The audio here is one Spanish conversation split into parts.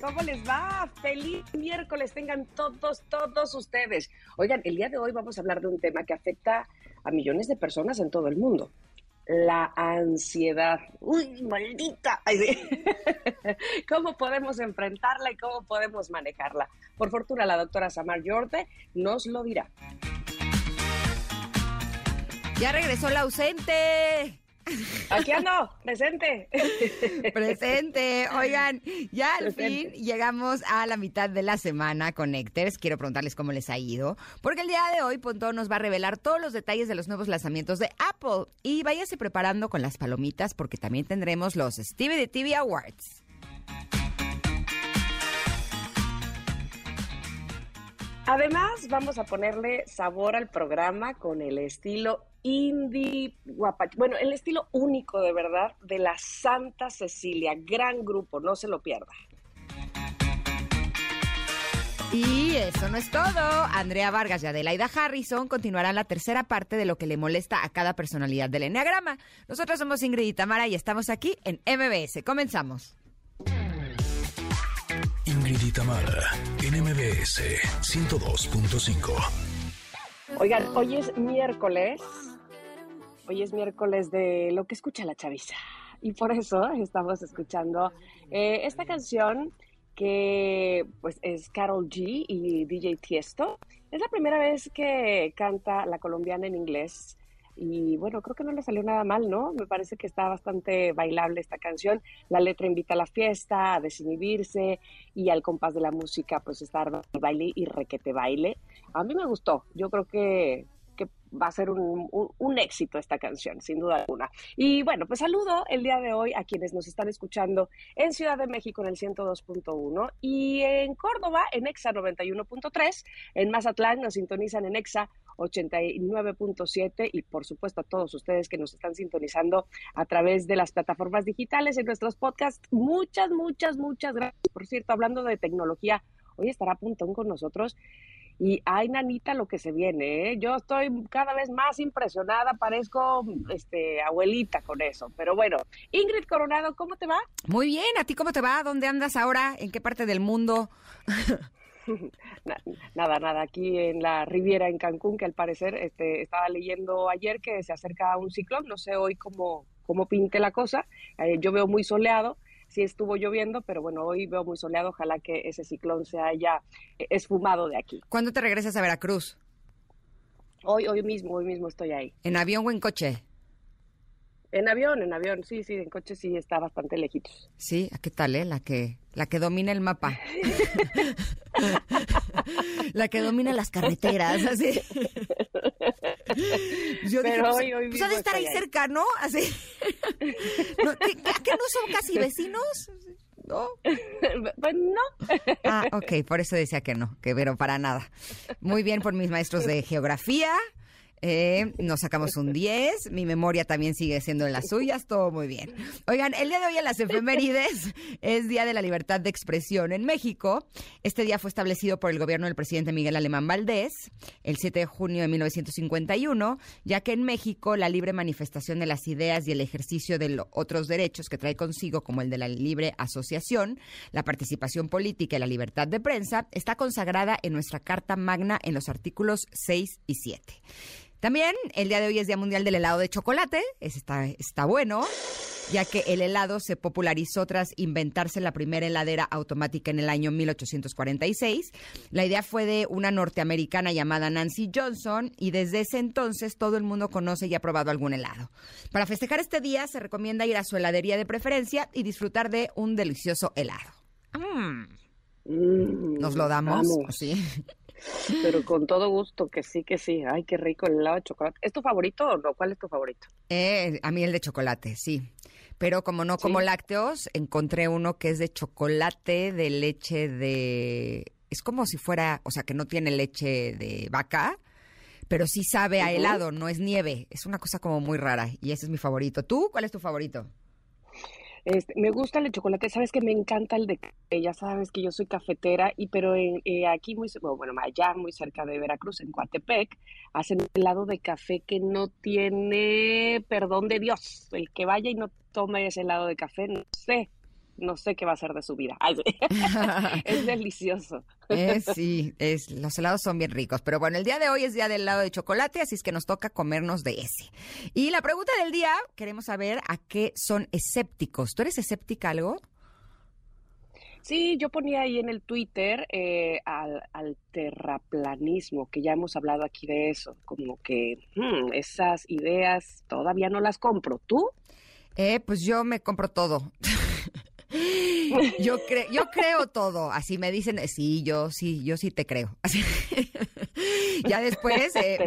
¿Cómo les va? Feliz miércoles tengan todos, todos ustedes. Oigan, el día de hoy vamos a hablar de un tema que afecta a millones de personas en todo el mundo. La ansiedad. Uy, maldita. ¿Cómo podemos enfrentarla y cómo podemos manejarla? Por fortuna, la doctora Samar Yorte nos lo dirá. Ya regresó la ausente. Aquí ando, presente. Presente. Oigan, ya al fin llegamos a la mitad de la semana con Necters. Quiero preguntarles cómo les ha ido, porque el día de hoy Pontón nos va a revelar todos los detalles de los nuevos lanzamientos de Apple. Y váyase preparando con las palomitas, porque también tendremos los Stevie de TV Awards. Además, vamos a ponerle sabor al programa con el estilo indie guapacho. Bueno, el estilo único de verdad de la Santa Cecilia. Gran grupo, no se lo pierda. Y eso no es todo. Andrea Vargas y Adelaida Harrison continuarán la tercera parte de lo que le molesta a cada personalidad del Enneagrama. Nosotros somos Ingrid y Tamara y estamos aquí en MBS. Comenzamos. Ingrid y Tamara en MBS 102.5. Oigan, hoy es miércoles. Hoy es miércoles de lo que escucha la chaviza. Y por eso estamos escuchando eh, esta canción que pues es Carol G y DJ Tiesto. Es la primera vez que canta la colombiana en inglés. Y bueno, creo que no le salió nada mal, ¿no? Me parece que está bastante bailable esta canción. La letra invita a la fiesta, a desinhibirse y al compás de la música, pues estar baile y requete baile. A mí me gustó. Yo creo que, va a ser un, un, éxito esta canción, sin duda alguna. Y bueno, pues saludo el día de hoy a quienes nos están escuchando en Ciudad de México en el 102.1 y en Córdoba en EXA 91.3, en Mazatlán nos sintonizan en EXA 89.7 y por supuesto a todos ustedes que nos están sintonizando a través de las plataformas digitales en nuestros podcasts. Muchas, muchas, muchas gracias. Por cierto, hablando de tecnología, hoy estará Puntón con nosotros. Y ay, nanita, lo que se viene, ¿eh? Yo estoy cada vez más impresionada, parezco este, abuelita con eso. Pero bueno, Ingrid Coronado, ¿cómo te va? Muy bien, ¿a ti cómo te va? ¿Dónde andas ahora? ¿En qué parte del mundo? nada, nada, aquí en la Riviera, en Cancún, que al parecer este, estaba leyendo ayer que se acerca un ciclón, no sé hoy cómo, cómo pinte la cosa, eh, yo veo muy soleado, sí estuvo lloviendo, pero bueno, hoy veo muy soleado, ojalá que ese ciclón se haya esfumado de aquí. ¿Cuándo te regresas a Veracruz? Hoy, hoy mismo, hoy mismo estoy ahí. ¿En avión o en coche? En avión, en avión, sí, sí, en coche sí está bastante lejitos. Sí, ¿qué tal, eh? La que, la que domina el mapa. la que domina las carreteras, así. Yo Pero dije, pues, hoy, hoy pues ha de estar ahí cerca, ¿no? Así. No, ¿qué, ¿A qué no son casi vecinos? ¿No? pues no. Ah, ok, por eso decía que no, que pero para nada. Muy bien por mis maestros de geografía. Eh, nos sacamos un 10, mi memoria también sigue siendo en las suyas, todo muy bien. Oigan, el día de hoy en las efemérides es Día de la Libertad de Expresión en México. Este día fue establecido por el gobierno del presidente Miguel Alemán Valdés el 7 de junio de 1951, ya que en México la libre manifestación de las ideas y el ejercicio de lo- otros derechos que trae consigo, como el de la libre asociación, la participación política y la libertad de prensa, está consagrada en nuestra Carta Magna en los artículos 6 y 7. También el día de hoy es Día Mundial del Helado de Chocolate, ese está, está bueno, ya que el helado se popularizó tras inventarse la primera heladera automática en el año 1846. La idea fue de una norteamericana llamada Nancy Johnson y desde ese entonces todo el mundo conoce y ha probado algún helado. Para festejar este día se recomienda ir a su heladería de preferencia y disfrutar de un delicioso helado. Mm, Mm, ¿Nos lo damos? Sí. Pero con todo gusto, que sí, que sí. Ay, qué rico el helado de chocolate. ¿Es tu favorito o no? ¿Cuál es tu favorito? Eh, a mí el de chocolate, sí. Pero como no como lácteos, encontré uno que es de chocolate de leche de... Es como si fuera, o sea, que no tiene leche de vaca, pero sí sabe a helado, no es nieve. Es una cosa como muy rara y ese es mi favorito. ¿Tú cuál es tu favorito? Este, me gusta el chocolate, sabes que me encanta el de café, ya sabes que yo soy cafetera, y pero en, eh, aquí muy, bueno, allá muy cerca de Veracruz, en Coatepec, hacen helado de café que no tiene perdón de Dios. El que vaya y no tome ese helado de café, no sé no sé qué va a ser de su vida. es delicioso. sí, es, los helados son bien ricos. Pero bueno, el día de hoy es día del helado de chocolate, así es que nos toca comernos de ese. Y la pregunta del día, queremos saber a qué son escépticos. ¿Tú eres escéptica algo? Sí, yo ponía ahí en el Twitter eh, al, terraplanismo, que ya hemos hablado aquí de eso, como que hmm, esas ideas todavía no las compro. ¿Tú? Eh, pues yo me compro todo. Yo, creo, yo creo todo. Así me dicen, sí, yo sí, yo sí te creo. ya después eh,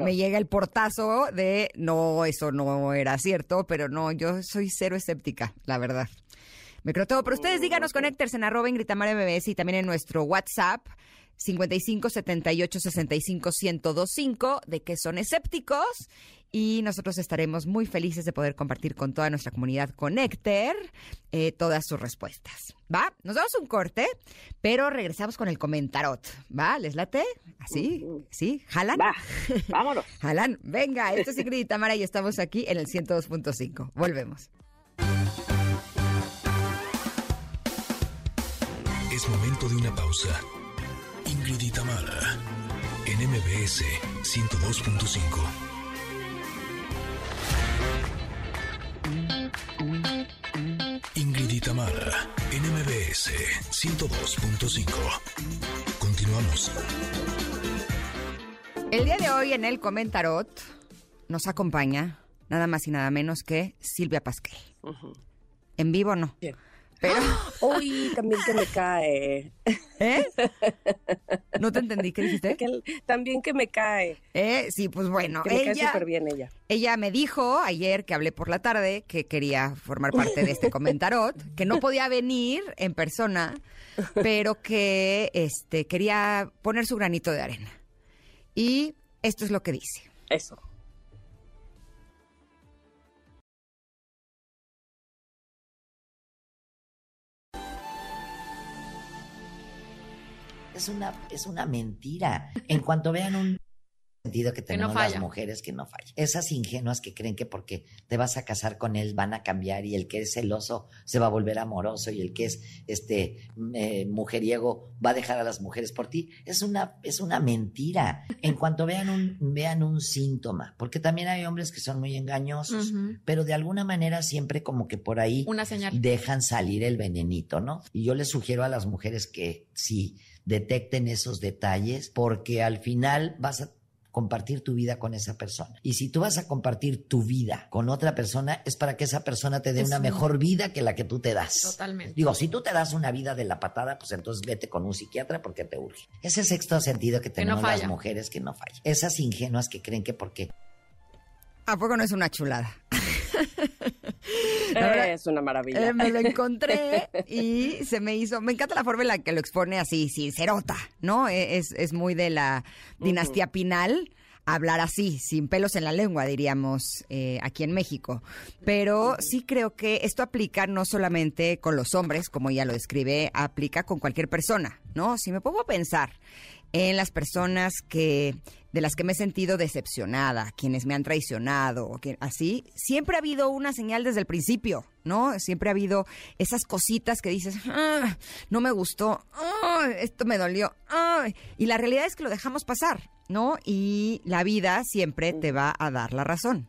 me, llega el portazo de no, eso no era cierto, pero no, yo soy cero escéptica, la verdad. Me creo todo. Pero ustedes díganos, conéctense en arroba en Gritamar MBS y también en nuestro WhatsApp. 55 78 65 1025 de que son escépticos y nosotros estaremos muy felices de poder compartir con toda nuestra comunidad Connecter eh, todas sus respuestas. ¿Va? Nos damos un corte, pero regresamos con el comentarot. ¿Va? ¿Les late? ¿Así? ¿Sí? ¿Jalan? Va, vámonos. ¿Jalan? Venga, esto es Ingrid y Tamara y estamos aquí en el 102.5. Volvemos. Es momento de una pausa. Ingrid y Tamara en MBS 102.5. Ingrid y Tamara, NMBS 102.5. Continuamos. El día de hoy en el Comentarot nos acompaña nada más y nada menos que Silvia Pasquel. En vivo no. Pero. Uy, también que me cae. ¿Eh? No te entendí, ¿qué dijiste? también que me cae. ¿Eh? Sí, pues bueno. Que me ella, cae súper bien ella. Ella me dijo ayer que hablé por la tarde que quería formar parte de este comentarot, que no podía venir en persona, pero que este quería poner su granito de arena. Y esto es lo que dice. Eso. Es una, es una mentira. En cuanto vean un sentido que tenemos las mujeres que no falla. Esas ingenuas que creen que porque te vas a casar con él van a cambiar y el que es celoso se va a volver amoroso y el que es este eh, mujeriego va a dejar a las mujeres por ti, es una, es una mentira. En cuanto vean un, vean un síntoma, porque también hay hombres que son muy engañosos, pero de alguna manera siempre como que por ahí dejan salir el venenito, ¿no? Y yo les sugiero a las mujeres que sí detecten esos detalles, porque al final vas a compartir tu vida con esa persona. Y si tú vas a compartir tu vida con otra persona, es para que esa persona te dé una mejor vida que la que tú te das. Totalmente. Digo, si tú te das una vida de la patada, pues entonces vete con un psiquiatra porque te urge. Ese sexto sentido que tenemos las mujeres que no falla. Esas ingenuas que creen que porque... ¿A poco no es una chulada? Es una maravilla. Eh, me lo encontré y se me hizo. Me encanta la forma en la que lo expone así, sincerota, ¿no? E, es, es muy de la dinastía Pinal hablar así, sin pelos en la lengua, diríamos, eh, aquí en México. Pero sí creo que esto aplica no solamente con los hombres, como ella lo describe, aplica con cualquier persona, ¿no? Si me pongo a pensar en las personas que de las que me he sentido decepcionada, quienes me han traicionado, así, siempre ha habido una señal desde el principio, ¿no? Siempre ha habido esas cositas que dices, ah, no me gustó, ah, esto me dolió, ah", y la realidad es que lo dejamos pasar, ¿no? Y la vida siempre te va a dar la razón.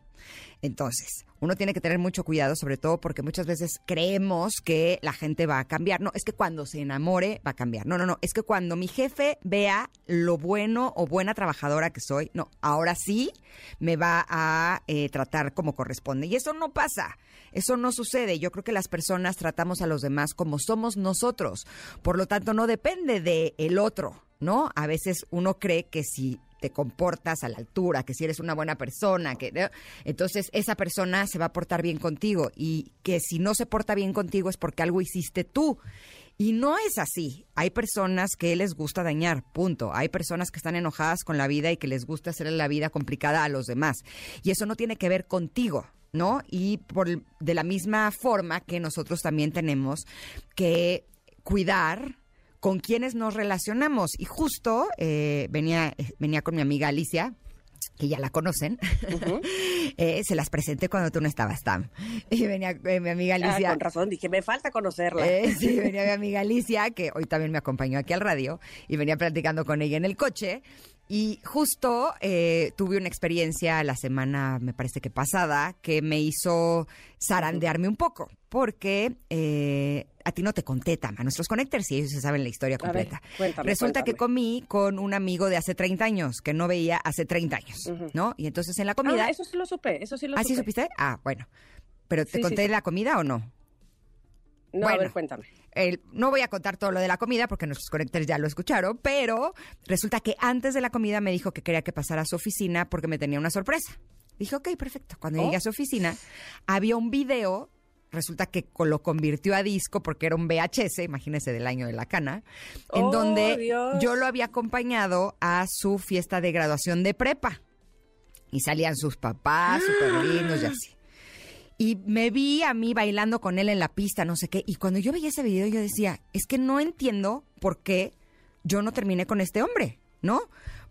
Entonces, uno tiene que tener mucho cuidado, sobre todo porque muchas veces creemos que la gente va a cambiar. No, es que cuando se enamore va a cambiar. No, no, no, es que cuando mi jefe vea lo bueno o buena trabajadora que soy, no, ahora sí me va a eh, tratar como corresponde. Y eso no pasa, eso no sucede. Yo creo que las personas tratamos a los demás como somos nosotros. Por lo tanto, no depende de el otro, ¿no? A veces uno cree que si te comportas a la altura, que si eres una buena persona, que entonces esa persona se va a portar bien contigo y que si no se porta bien contigo es porque algo hiciste tú. Y no es así. Hay personas que les gusta dañar, punto. Hay personas que están enojadas con la vida y que les gusta hacer la vida complicada a los demás. Y eso no tiene que ver contigo. ¿No? Y por, de la misma forma que nosotros también tenemos que cuidar con quienes nos relacionamos. Y justo eh, venía, venía con mi amiga Alicia, que ya la conocen, eh, se las presenté cuando tú no estabas, Tam. Y venía eh, mi amiga ah, Alicia. con razón, dije, me falta conocerla. sí, venía mi amiga Alicia, que hoy también me acompañó aquí al radio, y venía platicando con ella en el coche. Y justo eh, tuve una experiencia la semana, me parece que pasada, que me hizo zarandearme un poco, porque eh, a ti no te conté, Tama, nuestros connectors y ellos se saben la historia completa. Resulta que comí con un amigo de hace 30 años, que no veía hace 30 años, ¿no? Y entonces en la comida... Ah, eso sí lo supe, eso sí lo ¿Ah, sí supiste? Ah, bueno. ¿Pero te conté la comida o no? No, bueno, a ver, cuéntame. no voy a contar todo lo de la comida porque nuestros conectores ya lo escucharon, pero resulta que antes de la comida me dijo que quería que pasara a su oficina porque me tenía una sorpresa. Dije, ok, perfecto. Cuando llegué a oh. su oficina, había un video, resulta que lo convirtió a disco porque era un VHS, imagínese del año de la cana, en oh, donde yo lo había acompañado a su fiesta de graduación de prepa. Y salían sus papás, súper lindos y así. Y me vi a mí bailando con él en la pista, no sé qué. Y cuando yo veía ese video, yo decía, es que no entiendo por qué yo no terminé con este hombre, ¿no?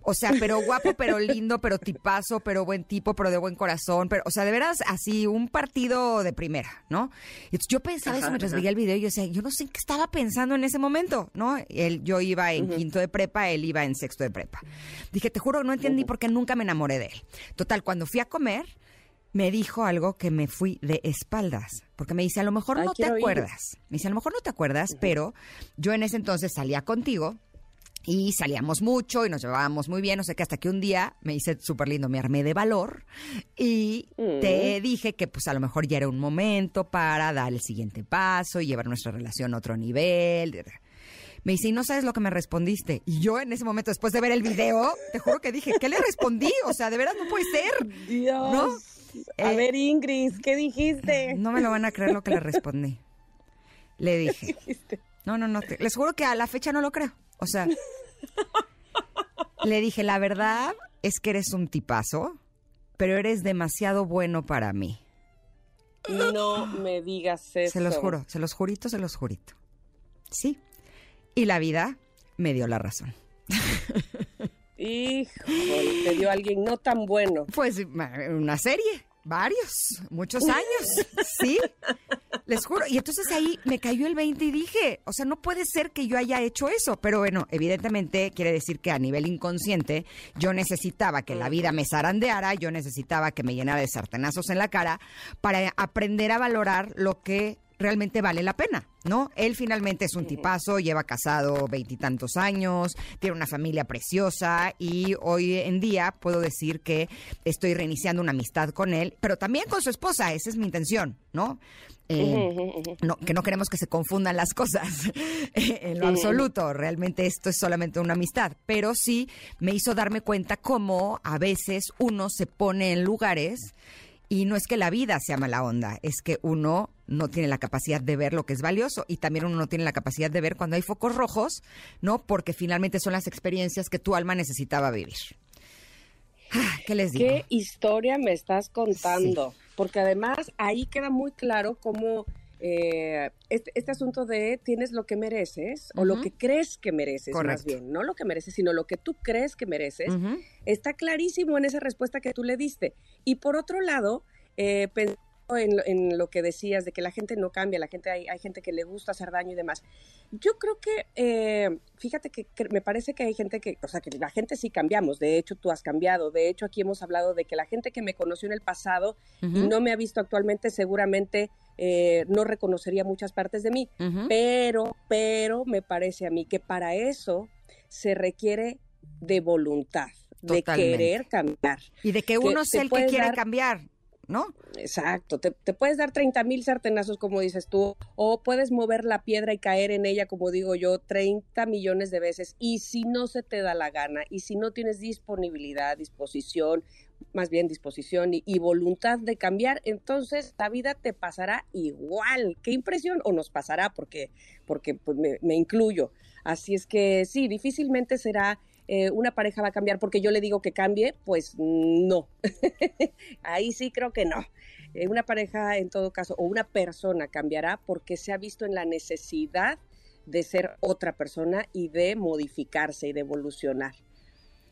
O sea, pero guapo, pero lindo, pero tipazo, pero buen tipo, pero de buen corazón, pero, o sea, de veras, así, un partido de primera, ¿no? Y yo pensaba eso mientras veía el video y yo decía, yo no sé en qué estaba pensando en ese momento, ¿no? Él, yo iba en quinto de prepa, él iba en sexto de prepa. Dije, te juro, no entendí por qué nunca me enamoré de él. Total, cuando fui a comer, me dijo algo que me fui de espaldas, porque me dice, a lo mejor no te acuerdas. Me dice, a lo mejor no te acuerdas, pero yo en ese entonces salía contigo y salíamos mucho y nos llevábamos muy bien, no sé qué, hasta que un día me hice súper lindo, me armé de valor y te mm. dije que pues a lo mejor ya era un momento para dar el siguiente paso y llevar nuestra relación a otro nivel. Me dice, y no sabes lo que me respondiste. Y yo en ese momento, después de ver el video, te juro que dije, ¿qué le respondí? O sea, de verdad no puede ser. Dios. ¿No? A eh, ver, Ingrid, ¿qué dijiste? No me lo van a creer lo que le respondí. Le dije. No, no, no. les juro que a la fecha no lo creo. O sea, le dije, la verdad es que eres un tipazo, pero eres demasiado bueno para mí. No me digas eso. Se los juro, se los jurito, se los jurito. Sí. Y la vida me dio la razón. Hijo, te dio alguien no tan bueno. Pues una serie. Varios, muchos años, sí, les juro. Y entonces ahí me cayó el 20 y dije, o sea, no puede ser que yo haya hecho eso, pero bueno, evidentemente quiere decir que a nivel inconsciente yo necesitaba que la vida me zarandeara, yo necesitaba que me llenara de sartenazos en la cara para aprender a valorar lo que realmente vale la pena, ¿no? Él finalmente es un tipazo, lleva casado veintitantos años, tiene una familia preciosa y hoy en día puedo decir que estoy reiniciando una amistad con él, pero también con su esposa, esa es mi intención, ¿no? Eh, no, que no queremos que se confundan las cosas en lo absoluto. Realmente esto es solamente una amistad. Pero sí me hizo darme cuenta cómo a veces uno se pone en lugares y no es que la vida sea mala onda, es que uno no tiene la capacidad de ver lo que es valioso y también uno no tiene la capacidad de ver cuando hay focos rojos, ¿no? Porque finalmente son las experiencias que tu alma necesitaba vivir. Ah, ¿Qué les digo? ¿Qué historia me estás contando? Porque además ahí queda muy claro cómo eh, este, este, asunto de tienes lo que mereces o lo que crees que mereces, más bien, no lo que mereces, sino lo que tú crees que mereces, está clarísimo en esa respuesta que tú le diste. Y por otro lado, eh, pensando en, lo que decías de que la gente no cambia, la gente hay, hay gente que le gusta hacer daño y demás. Yo creo que, eh, fíjate que, me parece que hay gente que, o sea, que la gente sí cambiamos. De hecho, tú has cambiado. De hecho, aquí hemos hablado de que la gente que me conoció en el pasado y no me ha visto actualmente, seguramente eh, no reconocería muchas partes de mí. Pero, pero me parece a mí que para eso se requiere de voluntad, de querer cambiar. Y de que uno sea el que quiere cambiar ¿no? Exacto, te, puedes dar 30 mil sartenazos, como dices tú, o puedes mover la piedra y caer en ella, como digo yo, 30 millones de veces. Y si no se te da la gana, y si no tienes disponibilidad, disposición, más bien disposición y, voluntad de cambiar, entonces la vida te pasará igual. ¿Qué impresión? O nos pasará porque, porque pues, me, incluyo. Así es que sí, difícilmente será eh, una pareja va a cambiar porque yo le digo que cambie, pues no. Ahí sí creo que no. Eh, una pareja en todo caso o una persona cambiará porque se ha visto en la necesidad de ser otra persona y de modificarse y de evolucionar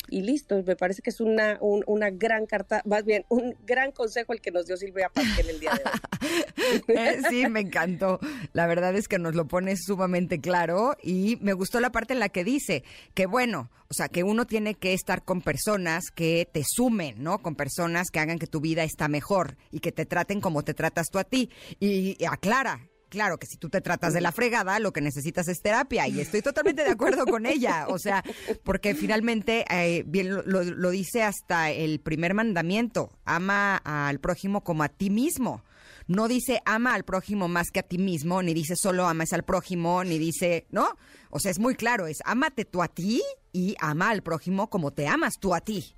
y listo. Me parece que es una, una gran carta, más bien un gran consejo el que nos dio Silvia Pasquel el día de hoy. Eh, sí, me encantó. La verdad es que nos lo pone sumamente claro y me gustó la parte en la que dice que bueno, o sea, que uno tiene que estar con personas que te sumen, ¿no? Con personas que hagan que tu vida está mejor y que te traten como te tratas tú a ti. Y aclara, claro que si tú te tratas de la fregada, lo que necesitas es terapia. Y estoy totalmente de acuerdo con ella. O sea, porque finalmente, eh, bien lo, lo dice hasta el primer mandamiento, ama al prójimo como a ti mismo no dice ama al prójimo más que a ti mismo, ni dice solo amas al prójimo, ni dice, ¿no? O sea, es muy claro, es ámate tú a ti y ama al prójimo como te amas tú a ti.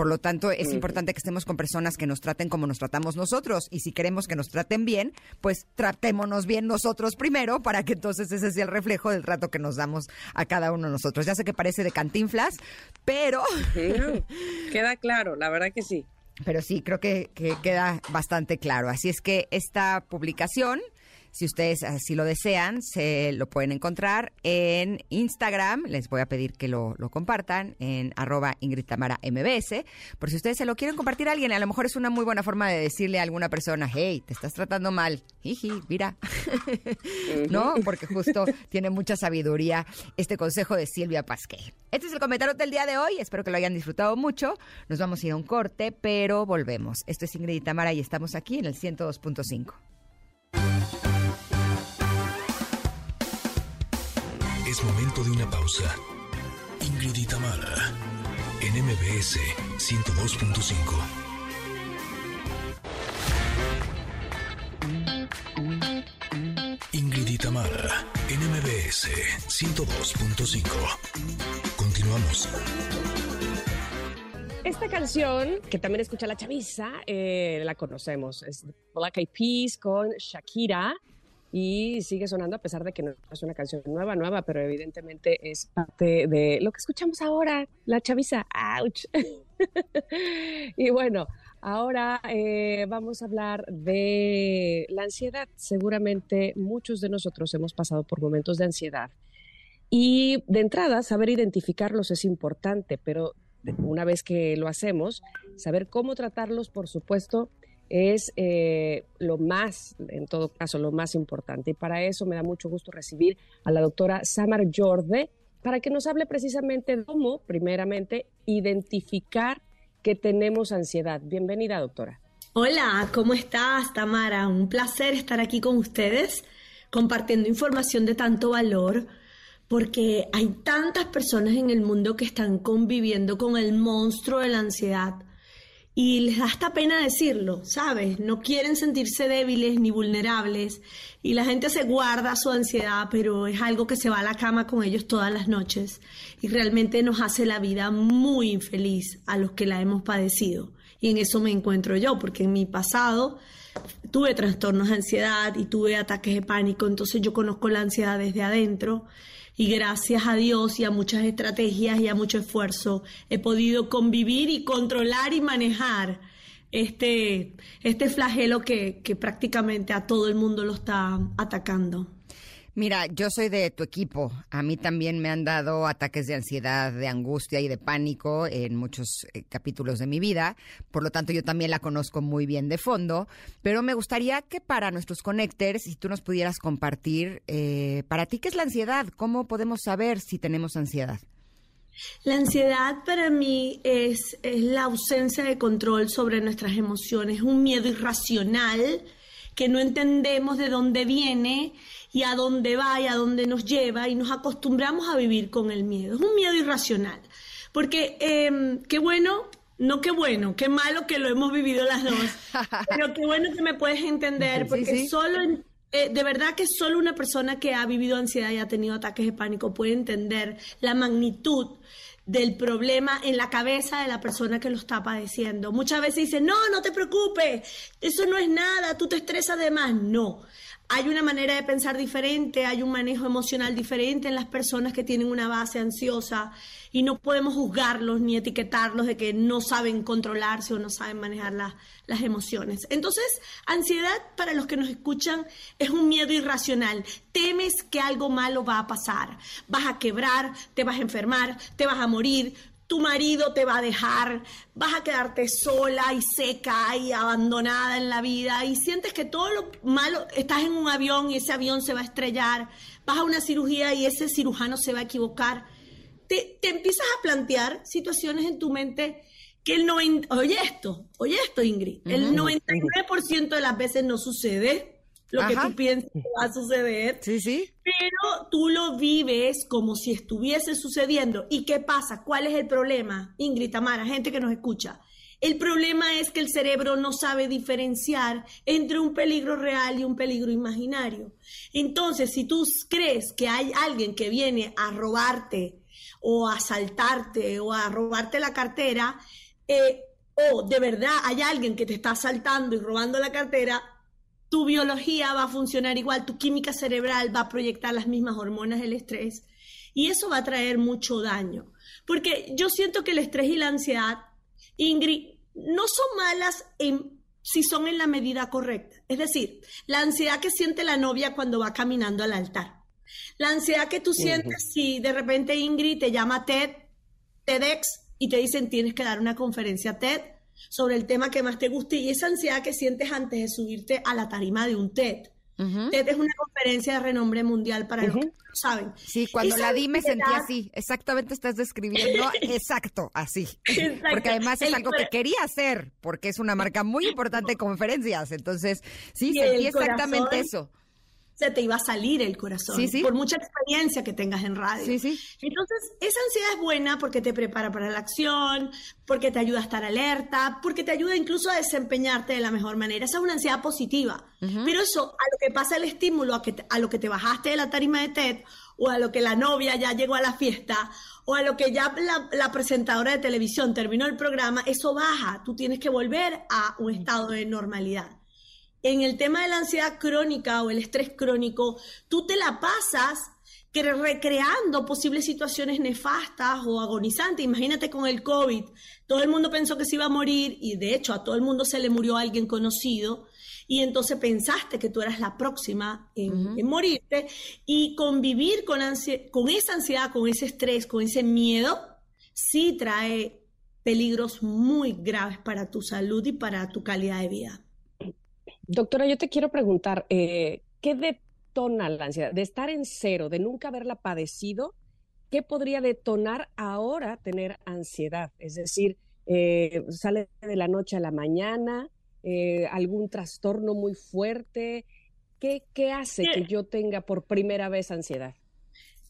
Por lo tanto, es importante que estemos con personas que nos traten como nos tratamos nosotros. Y si queremos que nos traten bien, pues tratémonos bien nosotros primero para que entonces ese sea el reflejo del trato que nos damos a cada uno de nosotros. Ya sé que parece de cantinflas, pero... queda claro, la verdad que sí. Pero sí, creo que, que queda bastante claro. Así es que esta publicación si ustedes así lo desean, se lo pueden encontrar en Instagram. Les voy a pedir que lo, compartan en arroba Ingrid Tamara MBS. Por si ustedes se lo quieren compartir a alguien, a lo mejor es una muy buena forma de decirle a alguna persona, hey, te estás tratando mal. Jiji, mira. ¿No? Porque justo tiene mucha sabiduría este consejo de Silvia Pasquel. Este es el comentario del día de hoy. Espero que lo hayan disfrutado mucho. Nos vamos a ir a un corte, pero volvemos. Esto es Ingrid Tamara y estamos aquí en el 102.5. De una pausa. Ingrid y en MBS 102.5. Ingrid y en MBS 102.5. Continuamos. Esta canción, que también escucha la chaviza, eh, la conocemos. Es Black Eyed Peas con Shakira y sigue sonando a pesar de que no es una canción nueva, nueva, pero evidentemente es parte de lo que escuchamos ahora, la chaviza. ¡Auch! y bueno, ahora eh, vamos a hablar de la ansiedad. Seguramente muchos de nosotros hemos pasado por momentos de ansiedad. Y de entrada, saber identificarlos es importante, pero una vez que lo hacemos, saber cómo tratarlos, por supuesto, es eh, lo más, en todo caso, lo más importante. Y para eso me da mucho gusto recibir a la doctora Samar Jorde para que nos hable precisamente de cómo, primeramente, identificar que tenemos ansiedad. Bienvenida, doctora. Hola, ¿cómo estás, Tamara? Un placer estar aquí con ustedes compartiendo información de tanto valor porque hay tantas personas en el mundo que están conviviendo con el monstruo de la ansiedad y les da hasta pena decirlo, ¿sabes? No quieren sentirse débiles ni vulnerables y la gente se guarda su ansiedad, pero es algo que se va a la cama con ellos todas las noches y realmente nos hace la vida muy infeliz a los que la hemos padecido. Y en eso me encuentro yo, porque en mi pasado tuve trastornos de ansiedad y tuve ataques de pánico, entonces yo conozco la ansiedad desde adentro y gracias a Dios y a muchas estrategias y a mucho esfuerzo he podido convivir y controlar y manejar este, este flagelo que, que prácticamente a todo el mundo lo está atacando. Mira, yo soy de tu equipo. A mí también me han dado ataques de ansiedad, de angustia y de pánico en muchos eh, capítulos de mi vida. Por lo tanto, yo también la conozco muy bien de fondo. Pero me gustaría que para nuestros connectors, si tú nos pudieras compartir, eh, para ti, ¿qué es la ansiedad? ¿Cómo podemos saber si tenemos ansiedad? La ansiedad para mí es, es la ausencia de control sobre nuestras emociones, un miedo irracional que no entendemos de dónde viene y a dónde va y a dónde nos lleva y nos acostumbramos a vivir con el miedo. Es un miedo irracional. Porque em, qué bueno No qué bueno, qué malo que lo hemos vivido las dos. Pero qué bueno que me puedes entender, porque solo eh, de verdad que solo una persona que ha vivido ansiedad y ha tenido ataques de pánico puede entender la magnitud del problema en la cabeza de la persona que lo está padeciendo. Muchas veces dicen, no, no te preocupes, eso no es nada, tú te estresas de más. No, hay una manera de pensar diferente, hay un manejo emocional diferente en las personas que tienen una base ansiosa y no podemos juzgarlos ni etiquetarlos de que no saben controlarse o no saben manejar las emociones. Entonces, ansiedad para los que nos escuchan es un miedo irracional. Temes que algo malo va a pasar. Vas a quebrar, te vas a enfermar, te vas a morir, tu marido te va a dejar, vas a quedarte sola y seca y abandonada en la vida y sientes que todo lo malo, estás en un avión y ese avión se va a estrellar, vas a una cirugía y ese cirujano se va a equivocar. Te, empiezas a plantear situaciones en tu mente que el 90, oye esto, oye esto Ingrid, el 99% de las veces no sucede lo que tú piensas que va a suceder. Sí, sí. Pero tú lo vives como si estuviese sucediendo. ¿Y qué pasa? ¿Cuál es el problema? Ingrid, Tamara, gente que nos escucha. El problema es que el cerebro no sabe diferenciar entre un peligro real y un peligro imaginario. Entonces, si tú crees que hay alguien que viene a robarte o a asaltarte o a robarte la cartera, eh, o de verdad hay alguien que te está asaltando y robando la cartera, tu biología va a funcionar igual, tu química cerebral va a proyectar las mismas hormonas del estrés y eso va a traer mucho daño. Porque yo siento que el estrés y la ansiedad, Ingrid, no son malas si son en la medida correcta. Es decir, la ansiedad que siente la novia cuando va caminando al altar. La ansiedad que tú sientes si de repente Ingrid te llama TED, TEDx y te dicen tienes que dar una conferencia TED sobre el tema que más te guste y esa ansiedad que sientes antes de subirte a la tarima de un TED. TED es una conferencia de renombre mundial para los que no saben. Sí, cuando la di me sentí así. Exactamente estás describiendo exacto así. Porque además es algo que quería hacer, porque es una marca muy importante de conferencias. Entonces, sí, sentí exactamente eso se te iba a salir el corazón. Por mucha experiencia que tengas en radio. Entonces, esa ansiedad es buena porque te prepara para la acción, porque te ayuda a estar alerta, porque te ayuda incluso a desempeñarte de la mejor manera. Esa es una ansiedad positiva. Pero eso, a lo que pasa el estímulo, a, que a lo que te bajaste de la tarima de TED, o a lo que la novia ya llegó a la fiesta, o a lo que ya la, la presentadora de televisión terminó el programa, eso baja. Tú tienes que volver a un estado de normalidad en el tema de la ansiedad crónica o el estrés crónico, tú te la pasas recreando posibles situaciones nefastas o agonizantes. Imagínate con el COVID, todo el mundo pensó que se iba a morir y de hecho a todo el mundo se le murió alguien conocido y entonces pensaste que tú eras la próxima en, morirte y convivir con, con esa ansiedad, con ese estrés, con ese miedo, sí trae peligros muy graves para tu salud y para tu calidad de vida. Doctora, yo te quiero preguntar, eh, ¿qué detona la ansiedad? De estar en cero, de nunca haberla padecido, ¿qué podría detonar ahora tener ansiedad? Es decir, eh, sale de la noche a la mañana, eh, algún trastorno muy fuerte. ¿Qué, ¿Qué hace que yo tenga por primera vez ansiedad?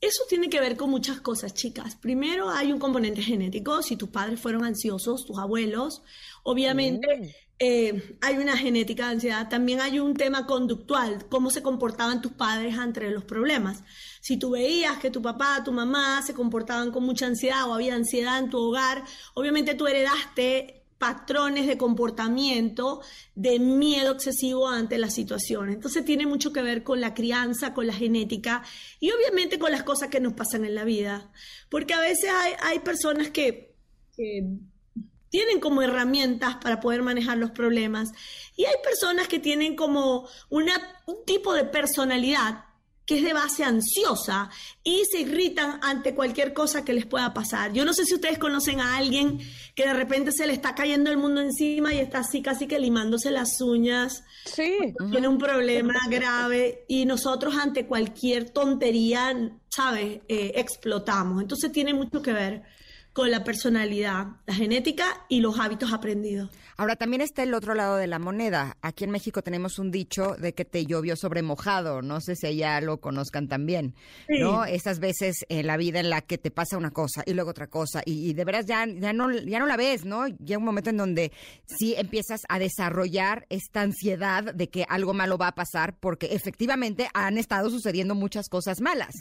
Eso tiene que ver con muchas cosas, chicas. Primero hay un componente genético, si tus padres fueron ansiosos, tus abuelos, obviamente mm. eh, hay una genética de ansiedad. También hay un tema conductual, cómo se comportaban tus padres ante los problemas. Si tú veías que tu papá, tu mamá se comportaban con mucha ansiedad o había ansiedad en tu hogar, obviamente tú heredaste patrones de comportamiento de miedo excesivo ante las situaciones. Entonces tiene mucho que ver con la crianza, con la genética y obviamente con las cosas que nos pasan en la vida. Porque a veces hay, personas que, tienen como herramientas para poder manejar los problemas y hay personas que tienen como un tipo de personalidad que es de base ansiosa y se irritan ante cualquier cosa que les pueda pasar. Yo no sé si ustedes conocen a alguien que de repente se le está cayendo el mundo encima y está así casi que limándose las uñas. Sí. Tiene un problema grave y nosotros ante cualquier tontería, ¿sabes? Eh, explotamos. Entonces tiene mucho que ver con la personalidad, la genética y los hábitos aprendidos. Ahora también está el otro lado de la moneda. Aquí en México tenemos un dicho de que te llovió sobre mojado. No sé si allá lo conozcan también. ¿No? Estas veces en la vida en la que te pasa una cosa y luego otra cosa y, de veras ya, ya, no, ya no la ves, ¿no? Llega un momento en donde sí empiezas a desarrollar esta ansiedad de que algo malo va a pasar porque efectivamente han estado sucediendo muchas cosas malas,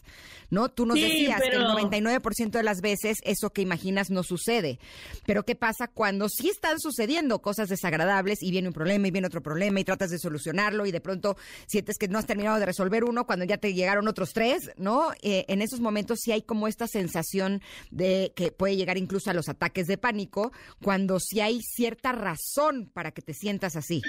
¿no? Tú nos decías que el 99% de las veces eso que imaginas no sucede. Pero ¿qué pasa cuando sí están sucediendo cosas desagradables y viene un problema y viene otro problema y tratas de solucionarlo y de pronto sientes que no has terminado de resolver uno cuando ya te llegaron otros tres, ¿no? Eh, en esos momentos sí hay como esta sensación de que puede llegar incluso a los ataques de pánico cuando sí hay cierta razón para que te sientas así.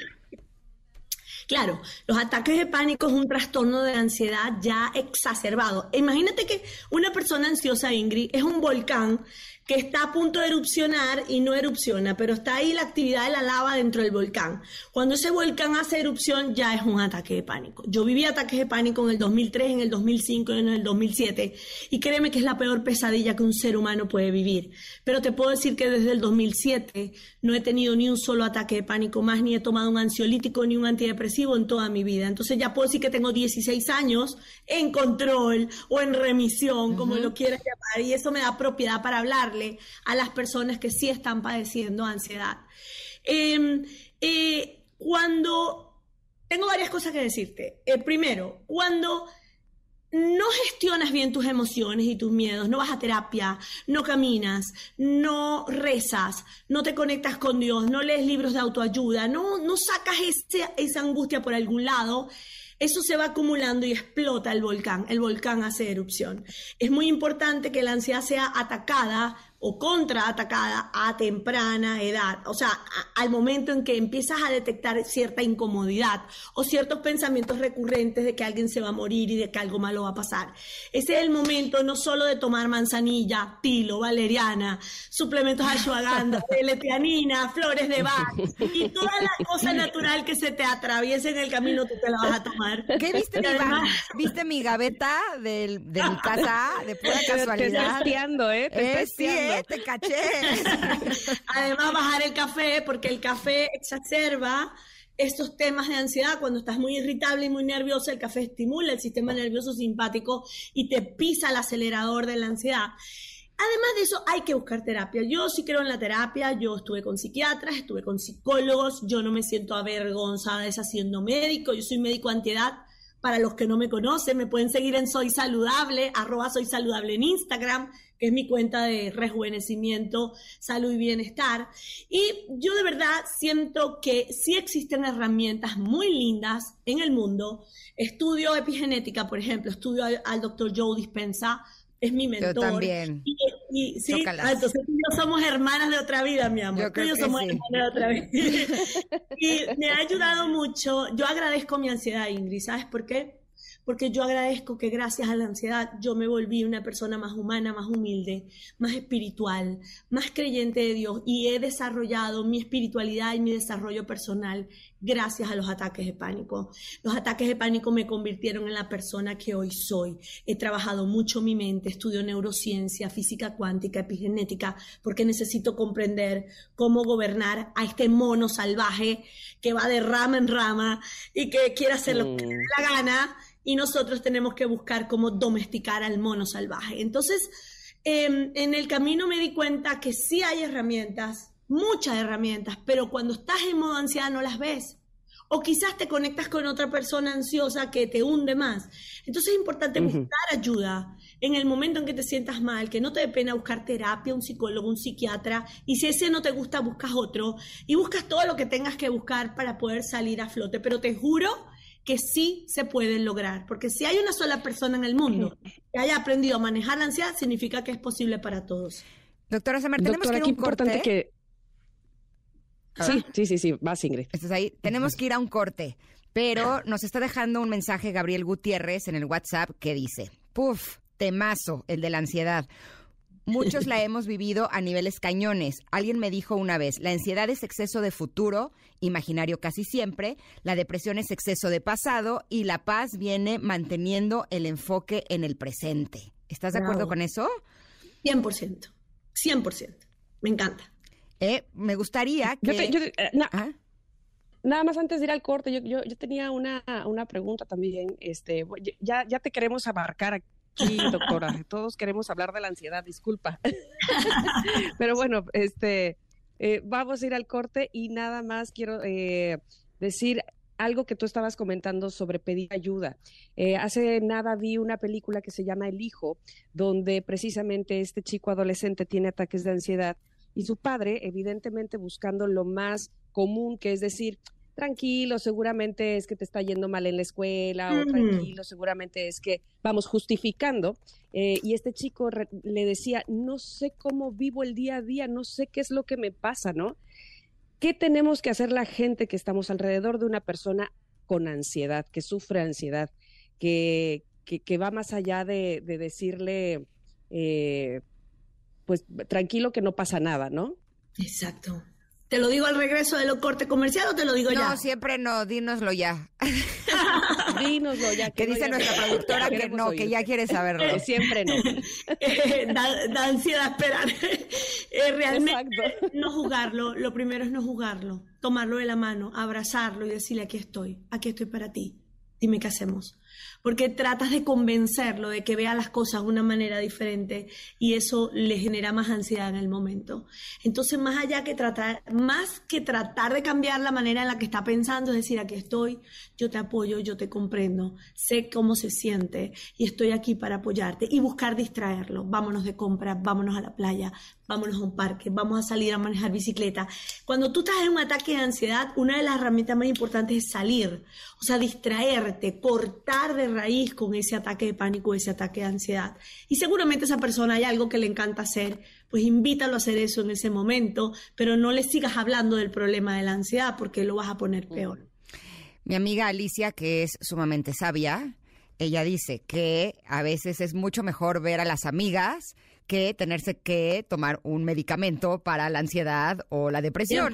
Claro, los ataques de pánico es un trastorno de ansiedad ya exacerbado. Imagínate que una persona ansiosa, Ingrid, es un volcán que está a punto de erupcionar y no erupciona, pero está ahí la actividad de la lava dentro del volcán. Cuando ese volcán hace erupción ya es un ataque de pánico. Yo viví ataques de pánico en el 2003, en el 2005 y en el 2007 y créeme que es la peor pesadilla que un ser humano puede vivir. Pero te puedo decir que desde el 2007 no he tenido ni un solo ataque de pánico más, ni he tomado un ansiolítico ni un antidepresivo en toda mi vida. Entonces ya puedo decir que tengo 16 años en control o en remisión, como lo quieras llamar, y eso me da propiedad para hablarle a las personas que sí están padeciendo ansiedad. Em, eh, cuando... Tengo varias cosas que decirte. Eh, primero, cuando no gestionas bien tus emociones y tus miedos, no vas a terapia, no caminas, no rezas, no te conectas con Dios, no lees libros de autoayuda, no, no sacas esa angustia por algún lado, eso se va acumulando y explota el volcán. El volcán hace erupción. Es muy importante que la ansiedad sea atacada o contraatacada a temprana edad, o sea, al momento en que empiezas a detectar cierta incomodidad o ciertos pensamientos recurrentes de que alguien se va a morir y de que algo malo va a pasar. Ese es el momento no solo de tomar manzanilla, tilo, valeriana, suplementos ashwagandha, letianina, flores de Bach y toda la cosa natural que se te atraviese en el camino tú te la vas a tomar. ¿Qué viste, mi, ¿viste mi gaveta de, de mi casa de pura casualidad? Te estás ¿eh? Te te caché. Además, bajar el café, porque el café exacerba estos temas de ansiedad. Cuando estás muy irritable y muy nervioso, el café estimula el sistema nervioso simpático y te pisa el acelerador de la ansiedad. Además de eso, hay que buscar terapia. Yo sí creo en la terapia, yo estuve con psiquiatras, estuve con psicólogos, yo no me siento avergonzada de siendo médico, yo soy médico antiedad. Para los que no me conocen, me pueden seguir en Soy Saludable, arroba Soy Saludable en Instagram que es mi cuenta de rejuvenecimiento, salud y bienestar. Y yo de verdad siento que sí existen herramientas muy lindas en el mundo. Estudio epigenética, por ejemplo, estudio al, doctor Joe Dispensa, es mi mentor. Yo también. Y, sí, ah, entonces tú y yo somos hermanas de otra vida, mi amor. Yo creo tú y yo somos hermanas de otra vida. y me ha ayudado mucho. Yo agradezco mi ansiedad, Ingrid. ¿Sabes por qué? Porque yo agradezco que gracias a la ansiedad yo me volví una persona más humana, más humilde, más espiritual, más creyente de Dios y he desarrollado mi espiritualidad y mi desarrollo personal gracias a los ataques de pánico. Los ataques de pánico me convirtieron en la persona que hoy soy. He trabajado mucho mi mente, estudio neurociencia, física cuántica, epigenética, porque necesito comprender cómo gobernar a este mono salvaje que va de rama en rama y que quiere hacer lo que le dé la gana y nosotros tenemos que buscar cómo domesticar al mono salvaje. Entonces, em, en el camino me di cuenta que sí hay herramientas, muchas herramientas, pero cuando estás en modo ansiedad no las ves. O quizás te conectas con otra persona ansiosa que te hunde más. Entonces es importante buscar ayuda en el momento en que te sientas mal, que no te dé pena buscar terapia, un psicólogo, un psiquiatra, y si ese no te gusta, buscas otro, y buscas todo lo que tengas que buscar para poder salir a flote. Pero te juro que sí se pueden lograr, porque si hay una sola persona en el mundo que haya aprendido a manejar la ansiedad, significa que es posible para todos. Doctora Samer, tenemos que ir a un corte. Que... Sí, sí, sí, sí, vas Ingrid. Estás ahí. Tenemos que ir a un corte, pero nos está dejando un mensaje Gabriel Gutiérrez en el WhatsApp que dice, puf, temazo, el de la ansiedad. Muchos la hemos vivido a niveles cañones. Alguien me dijo una vez, la ansiedad es exceso de futuro, imaginario casi siempre, la depresión es exceso de pasado y la paz viene manteniendo el enfoque en el presente. ¿Estás de acuerdo con eso? 100%. 100%. Me encanta. Eh, me gustaría que... Eh, ¿Ah? Nada más antes de ir al corte, yo, yo, yo tenía una, una, pregunta también. Este, ya, ya te queremos abarcar aquí, doctora. Todos queremos hablar de la ansiedad, disculpa. Pero bueno, este, eh, vamos a ir al corte y nada más quiero eh, decir algo que tú estabas comentando sobre pedir ayuda. Eh, hace nada vi una película que se llama El Hijo, donde precisamente este chico adolescente tiene ataques de ansiedad y su padre, evidentemente buscando lo más común, que es decir, tranquilo, seguramente es que te está yendo mal en la escuela, o mm. tranquilo, seguramente es que vamos justificando. Eh, y este chico le decía, no sé cómo vivo el día a día, no sé qué es lo que me pasa, ¿no? ¿Qué tenemos que hacer la gente que estamos alrededor de una persona con ansiedad, que sufre ansiedad, que, que, va más allá de, decirle, eh, pues tranquilo que no pasa nada, ¿no? Exacto. ¿Te lo digo al regreso de lo corte comercial o te lo digo ya? No, siempre no, dínoslo ya. dínoslo ya. Que, dice nuestra productora que no, que ya quiere saberlo. siempre no. Eh, da, ansiedad esperar. Eh, realmente no jugarlo, lo primero es no jugarlo, tomarlo de la mano, abrazarlo y decirle aquí estoy, aquí estoy para ti. Dime qué hacemos porque tratas de convencerlo de que vea las cosas de una manera diferente y eso le genera más ansiedad en el momento. Entonces, más allá que tratar, más que tratar de cambiar la manera en la que está pensando, es decir, aquí estoy, yo te apoyo, yo te comprendo, sé cómo se siente y estoy aquí para apoyarte y buscar distraerlo. Vámonos de compras, vámonos a la playa, vámonos a un parque, vamos a salir a manejar bicicleta. Cuando tú estás en un ataque de ansiedad, una de las herramientas más importantes es salir, o sea, distraerte, cortar de raíz con ese ataque de pánico, ese ataque de ansiedad. Y seguramente esa persona hay algo que le encanta hacer, pues invítalo a hacer eso en ese momento, pero no le sigas hablando del problema de la ansiedad porque lo vas a poner peor. Mi amiga Alicia, que es sumamente sabia, ella dice que a veces es mucho mejor ver a las amigas que tenerse que tomar un medicamento para la ansiedad o la depresión.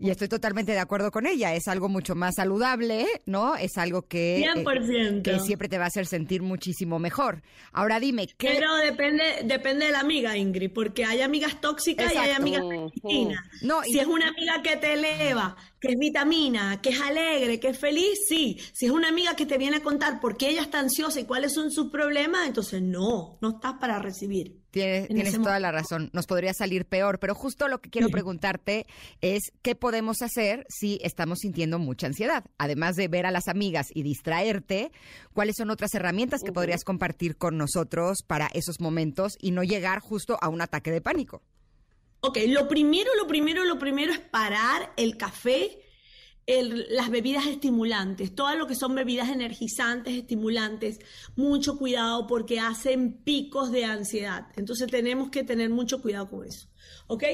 Y estoy totalmente de acuerdo con ella. Es algo mucho más saludable, ¿no? Es algo que, eh, que siempre te va a hacer sentir muchísimo mejor. Ahora dime, ¿qué? Pero depende, depende de la amiga, Ingrid, porque hay amigas tóxicas y hay amigas medicinas. No, si es una amiga que te eleva, que es vitamina, que es alegre, que es feliz, sí. Si es una amiga que te viene a contar por qué ella está ansiosa y cuáles son sus problemas, entonces no, no estás para recibir. Tienes, toda la razón, nos podría salir peor, pero justo lo que quiero preguntarte es qué podemos hacer si estamos sintiendo mucha ansiedad. Además de ver a las amigas y distraerte, ¿cuáles son otras herramientas que podrías compartir con nosotros para esos momentos y no llegar justo a un ataque de pánico? Ok, lo primero, lo primero, lo primero es parar el café las bebidas estimulantes, todo lo que son bebidas energizantes, estimulantes, mucho cuidado porque hacen picos de ansiedad. Entonces tenemos que tener mucho cuidado con eso. ¿Ok?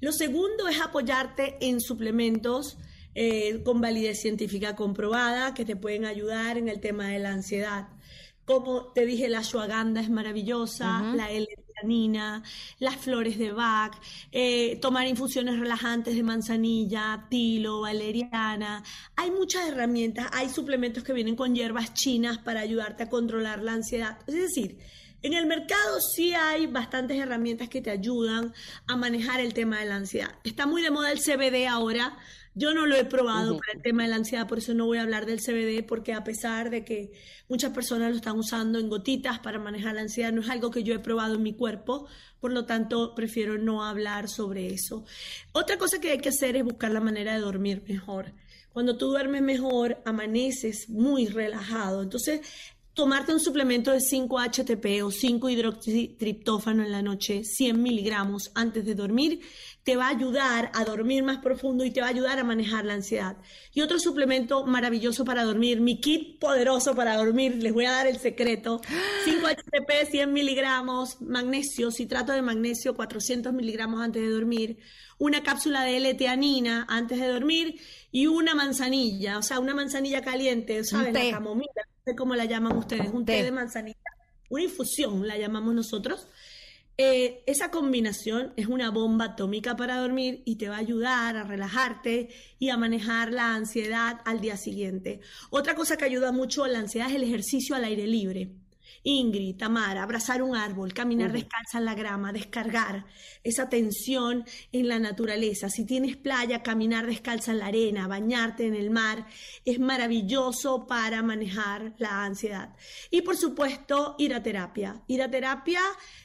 Lo segundo es apoyarte en suplementos eh, con validez científica comprobada que te pueden ayudar en el tema de la ansiedad. Como te dije, la ashwagandha es maravillosa, la L las flores de Bach, eh, tomar infusiones relajantes de manzanilla, tilo, valeriana. Hay muchas herramientas, hay suplementos que vienen con hierbas chinas para ayudarte a controlar la ansiedad. Es decir, en el mercado sí hay bastantes herramientas que te ayudan a manejar el tema de la ansiedad. Está muy de moda el CBD ahora. Yo no lo he probado para el tema de la ansiedad, por eso no voy a hablar del CBD, porque a pesar de que muchas personas lo están usando en gotitas para manejar la ansiedad, no es algo que yo he probado en mi cuerpo, por lo tanto prefiero no hablar sobre eso. Otra cosa que hay que hacer es buscar la manera de dormir mejor. Cuando tú duermes mejor, amaneces muy relajado. Entonces, tomarte un suplemento de 5-HTP o 5-hidroxitriptófano en la noche, 100 miligramos antes de dormir, te va a ayudar a dormir más profundo y te va a ayudar a manejar la ansiedad. Y otro suplemento maravilloso para dormir, mi kit poderoso para dormir, les voy a dar el secreto, 5 HTP, 100 miligramos, magnesio, citrato de magnesio, 400 miligramos antes de dormir, una cápsula de L-teanina antes de dormir y una manzanilla, o sea, una manzanilla caliente, ¿sabes? La camomila, no sé cómo la llaman ustedes, un té de manzanilla, una infusión la llamamos nosotros eh, esa combinación es una bomba atómica para dormir y te va a ayudar a relajarte y a manejar la ansiedad al día siguiente. Otra cosa que ayuda mucho a la ansiedad es el ejercicio al aire libre. Ingrid, Tamara, abrazar un árbol, caminar descalza en la grama, descargar esa tensión en la naturaleza. Si tienes playa, caminar descalza en la arena, bañarte en el mar, es maravilloso para manejar la ansiedad. Y por supuesto, ir a terapia. Ir a terapia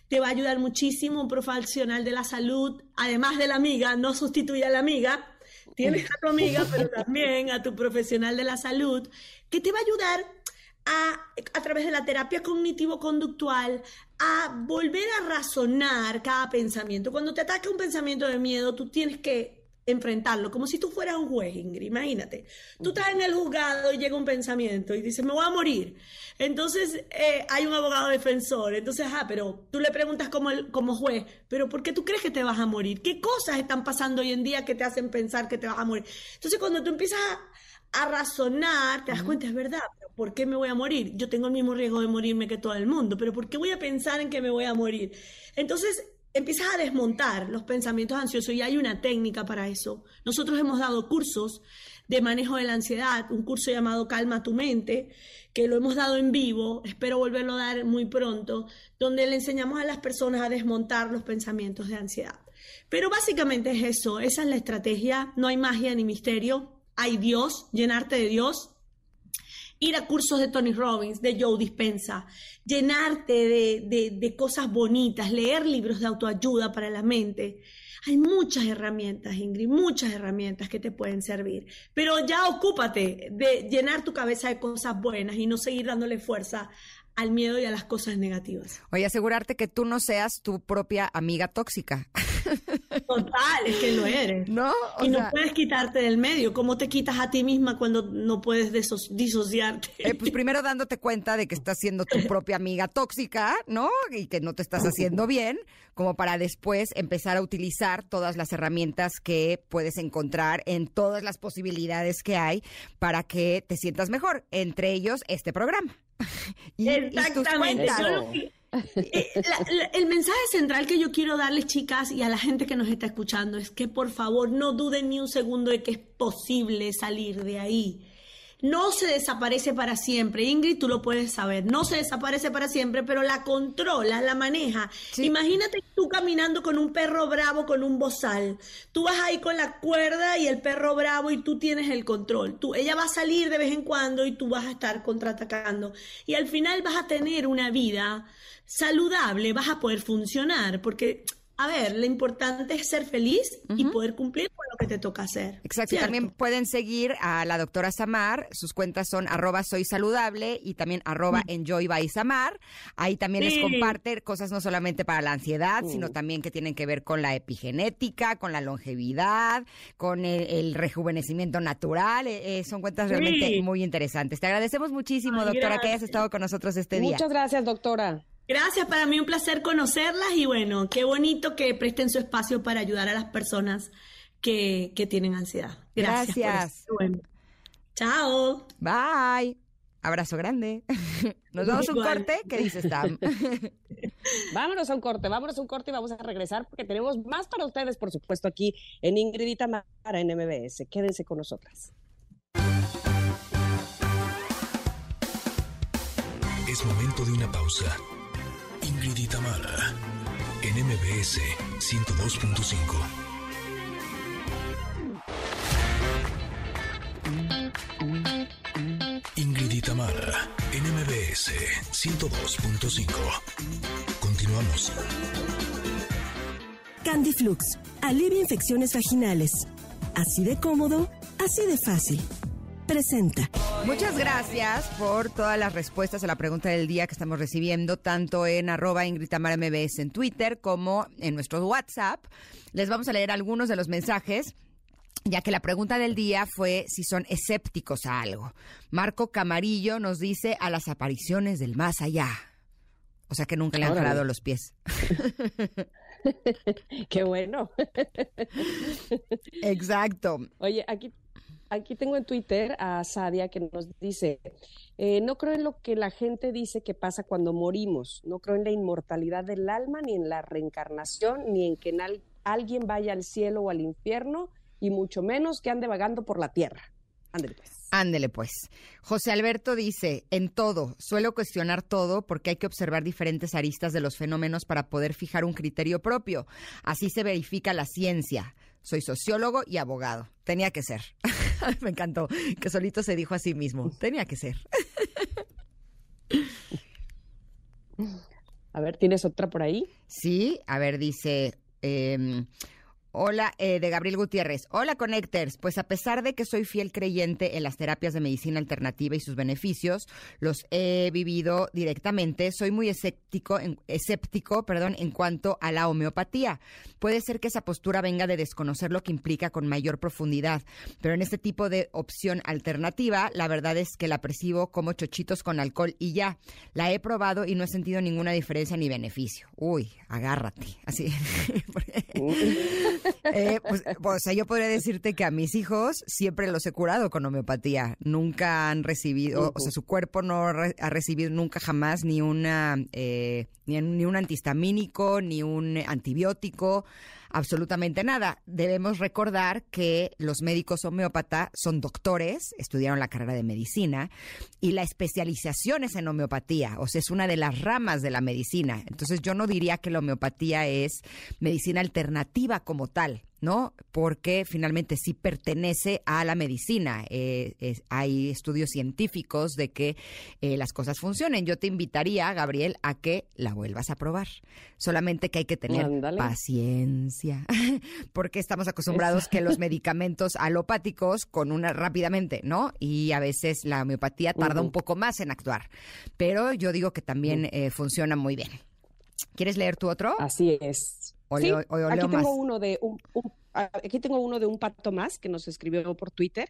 te va a ayudar muchísimo un profesional de la salud, además de la amiga, no sustituye a la amiga, tienes a tu amiga, pero también a tu profesional de la salud, que te va a ayudar a, a través de la terapia cognitivo-conductual a volver a razonar cada pensamiento. Cuando te ataca un pensamiento de miedo, tú tienes que enfrentarlo, como si tú fueras un juez, Ingrid, imagínate. Tú estás en el juzgado y llega un pensamiento y dices, me voy a morir. Entonces eh, hay un abogado defensor, entonces, ah, pero tú le preguntas como, como juez, pero ¿por qué tú crees que te vas a morir? ¿Qué cosas están pasando hoy en día que te hacen pensar que te vas a morir? Entonces cuando tú empiezas a, a razonar, te das cuenta, es verdad, ¿por qué me voy a morir? Yo tengo el mismo riesgo de morirme que todo el mundo, pero ¿por qué voy a pensar en que me voy a morir? Entonces empiezas a desmontar los pensamientos ansiosos y hay una técnica para eso. Nosotros hemos dado cursos de manejo de la ansiedad, un curso llamado Calma tu mente, que lo hemos dado en vivo, espero volverlo a dar muy pronto, donde le enseñamos a las personas a desmontar los pensamientos de ansiedad. Pero básicamente es eso, esa es la estrategia, no hay magia ni misterio, hay Dios, llenarte de Dios, ir a cursos de Tony Robbins, de Joe Dispensa, llenarte de, cosas bonitas, leer libros de autoayuda para la mente. Hay muchas herramientas, Ingrid, muchas herramientas que te pueden servir. Pero ya ocúpate de llenar tu cabeza de cosas buenas y no seguir dándole fuerza al miedo y a las cosas negativas. Oye, asegurarte que tú no seas tu propia amiga tóxica. Total, es que lo eres. ¿No? y no puedes quitarte del medio. ¿Cómo te quitas a ti misma cuando no puedes disociarte? Eh, pues primero dándote cuenta de que estás siendo tu propia amiga tóxica, ¿no? Y que no te estás haciendo bien, como para después empezar a utilizar todas las herramientas que puedes encontrar en todas las posibilidades que hay para que te sientas mejor, entre ellos este programa. Exactamente. Eh, el mensaje central que yo quiero darles, chicas, y a la gente que nos está escuchando, es que por favor no duden ni un segundo de que es posible salir de ahí no se desaparece para siempre. Ingrid, tú lo puedes saber. No se desaparece para siempre, pero la controla, la maneja. Imagínate tú caminando con un perro bravo con un bozal. Tú vas ahí con la cuerda y el perro bravo y tú tienes el control. Tú, ella va a salir de vez en cuando y tú vas a estar contraatacando. Y al final vas a tener una vida saludable, vas a poder funcionar, porque a ver, lo importante es ser feliz y poder cumplir con lo que te toca hacer. Exacto. También pueden seguir a la doctora Samar. Sus cuentas son arroba soy saludable y también arroba enjoy by Samar. Ahí también les comparte cosas no solamente para la ansiedad, sino uh. también que tienen que ver con la epigenética, con la longevidad, con el, rejuvenecimiento natural. Eh, eh, son cuentas realmente muy interesantes. Te agradecemos muchísimo, doctora, que hayas estado con nosotros este día. Muchas gracias, doctora. Gracias, para mí un placer conocerlas y bueno, qué bonito que presten su espacio para ayudar a las personas que, tienen ansiedad. Gracias. Gracias. Chao. Bye. Abrazo grande. Nos vamos a un corte. ¿Qué dices, Tam? vámonos a un corte, vámonos a un corte y vamos a regresar porque tenemos más para ustedes, por supuesto, aquí en Ingridita Mara en MBS. Quédense con nosotras. Es momento de una pausa. Ingrid y en MBS 102.5. Ingrid y en MBS 102.5. Continuamos. Candy Flux, alivia infecciones vaginales. Así de cómodo, así de fácil presenta. Muchas gracias por todas las respuestas a la pregunta del día que estamos recibiendo, tanto en arroba Ingrid MBS en Twitter como en nuestro WhatsApp. Les vamos a leer algunos de los mensajes ya que la pregunta del día fue si son escépticos a algo. Marco Camarillo nos dice a las apariciones del más allá. O sea que nunca le han jalado los pies. Qué bueno. Exacto. Oye, aquí aquí tengo en Twitter a Sadia que nos dice, eh, no creo en lo que la gente dice que pasa cuando morimos, no creo en la inmortalidad del alma, ni en la reencarnación, ni en que alguien vaya al cielo o al infierno, y mucho menos que ande vagando por la tierra. André, pues. Ándele pues. José Alberto dice, en todo, suelo cuestionar todo porque hay que observar diferentes aristas de los fenómenos para poder fijar un criterio propio. Así se verifica la ciencia. Soy sociólogo y abogado. Tenía que ser. Me encantó que solito se dijo a sí mismo. Tenía que ser. A ver, ¿tienes otra por ahí? Sí, a ver, dice... Em, Hola, eh, de Gabriel Gutiérrez. Hola, Connectors. Pues a pesar de que soy fiel creyente en las terapias de medicina alternativa y sus beneficios, los he vivido directamente. Soy muy escéptico, en, escéptico, perdón, en cuanto a la homeopatía. Puede ser que esa postura venga de desconocer lo que implica con mayor profundidad, pero en este tipo de opción alternativa, la verdad es que la percibo como chochitos con alcohol y ya. La he probado y no he sentido ninguna diferencia ni beneficio. Uy, agárrate. Así. Eh, pues, pues yo podría decirte que a mis hijos siempre los he curado con homeopatía. Nunca han recibido, o sea, su cuerpo no ha recibido nunca jamás ni una eh, ni, ni un antihistamínico, ni un antibiótico absolutamente nada. Debemos recordar que los médicos homeópatas son doctores, estudiaron la carrera de medicina y la especialización es en homeopatía, o sea, es una de las ramas de la medicina. Entonces yo no diría que la homeopatía es medicina alternativa como tal. ¿No? Porque finalmente sí pertenece a la medicina. Eh, hay estudios científicos de que eh, las cosas funcionen. Yo te invitaría, Gabriel, a que la vuelvas a probar. Solamente que hay que tener paciencia, porque estamos acostumbrados que los medicamentos alopáticos con una rápidamente, ¿no? Y a veces la homeopatía tarda un poco más en actuar. Pero yo digo que también eh, funciona muy bien. ¿Quieres leer tu otro? Así es aquí tengo uno de un, aquí tengo uno de un pato más que nos escribió por Twitter.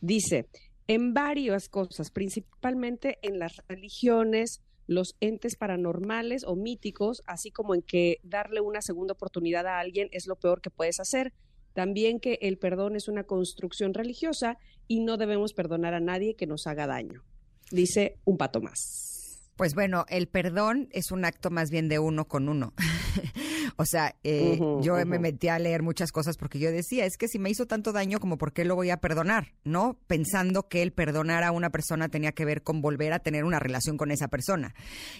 Dice, en varias cosas, principalmente en las religiones, los entes paranormales o míticos, así como en que darle una segunda oportunidad a alguien es lo peor que puedes hacer. También que el perdón es una construcción religiosa y no debemos perdonar a nadie que nos haga daño. Dice un pato más. Pues bueno, el perdón es un acto más bien de uno con uno. o sea, eh, yo me metí a leer muchas cosas porque yo decía, es que si me hizo tanto daño, como por qué lo voy a perdonar, ¿no? Pensando que el perdonar a una persona tenía que ver con volver a tener una relación con esa persona.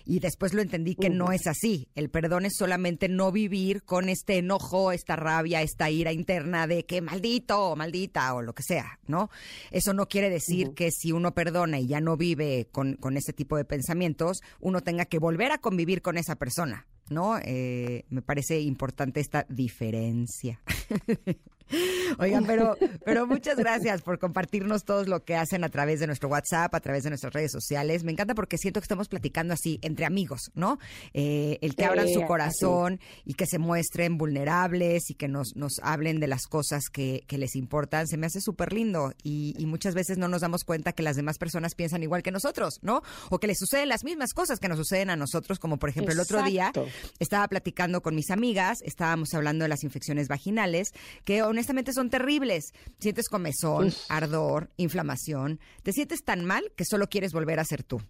Y después lo entendí que no es así. El perdón es solamente no vivir con este enojo, esta rabia, esta ira interna de que maldito o maldita o lo que sea, ¿no? Eso no quiere decir que si uno perdona y ya no vive con, con ese tipo de pensamiento, uno tenga que volver a convivir con esa persona, ¿no? Eh, me parece importante esta diferencia. Oigan, pero, pero muchas gracias por compartirnos todo lo que hacen a través de nuestro WhatsApp, a través de nuestras redes sociales. Me encanta porque siento que estamos platicando así entre amigos, ¿no? Eh, el que abran su corazón y que se muestren vulnerables y que nos, nos hablen de las cosas que, que les importan, se me hace súper lindo y, y, muchas veces no nos damos cuenta que las demás personas piensan igual que nosotros, ¿no? O que les suceden las mismas cosas que nos suceden a nosotros, como por ejemplo el otro día estaba platicando con mis amigas, estábamos hablando de las infecciones vaginales, que honestamente son terribles. Sientes comezón, ardor, inflamación. Te sientes tan mal que solo quieres volver a ser tú.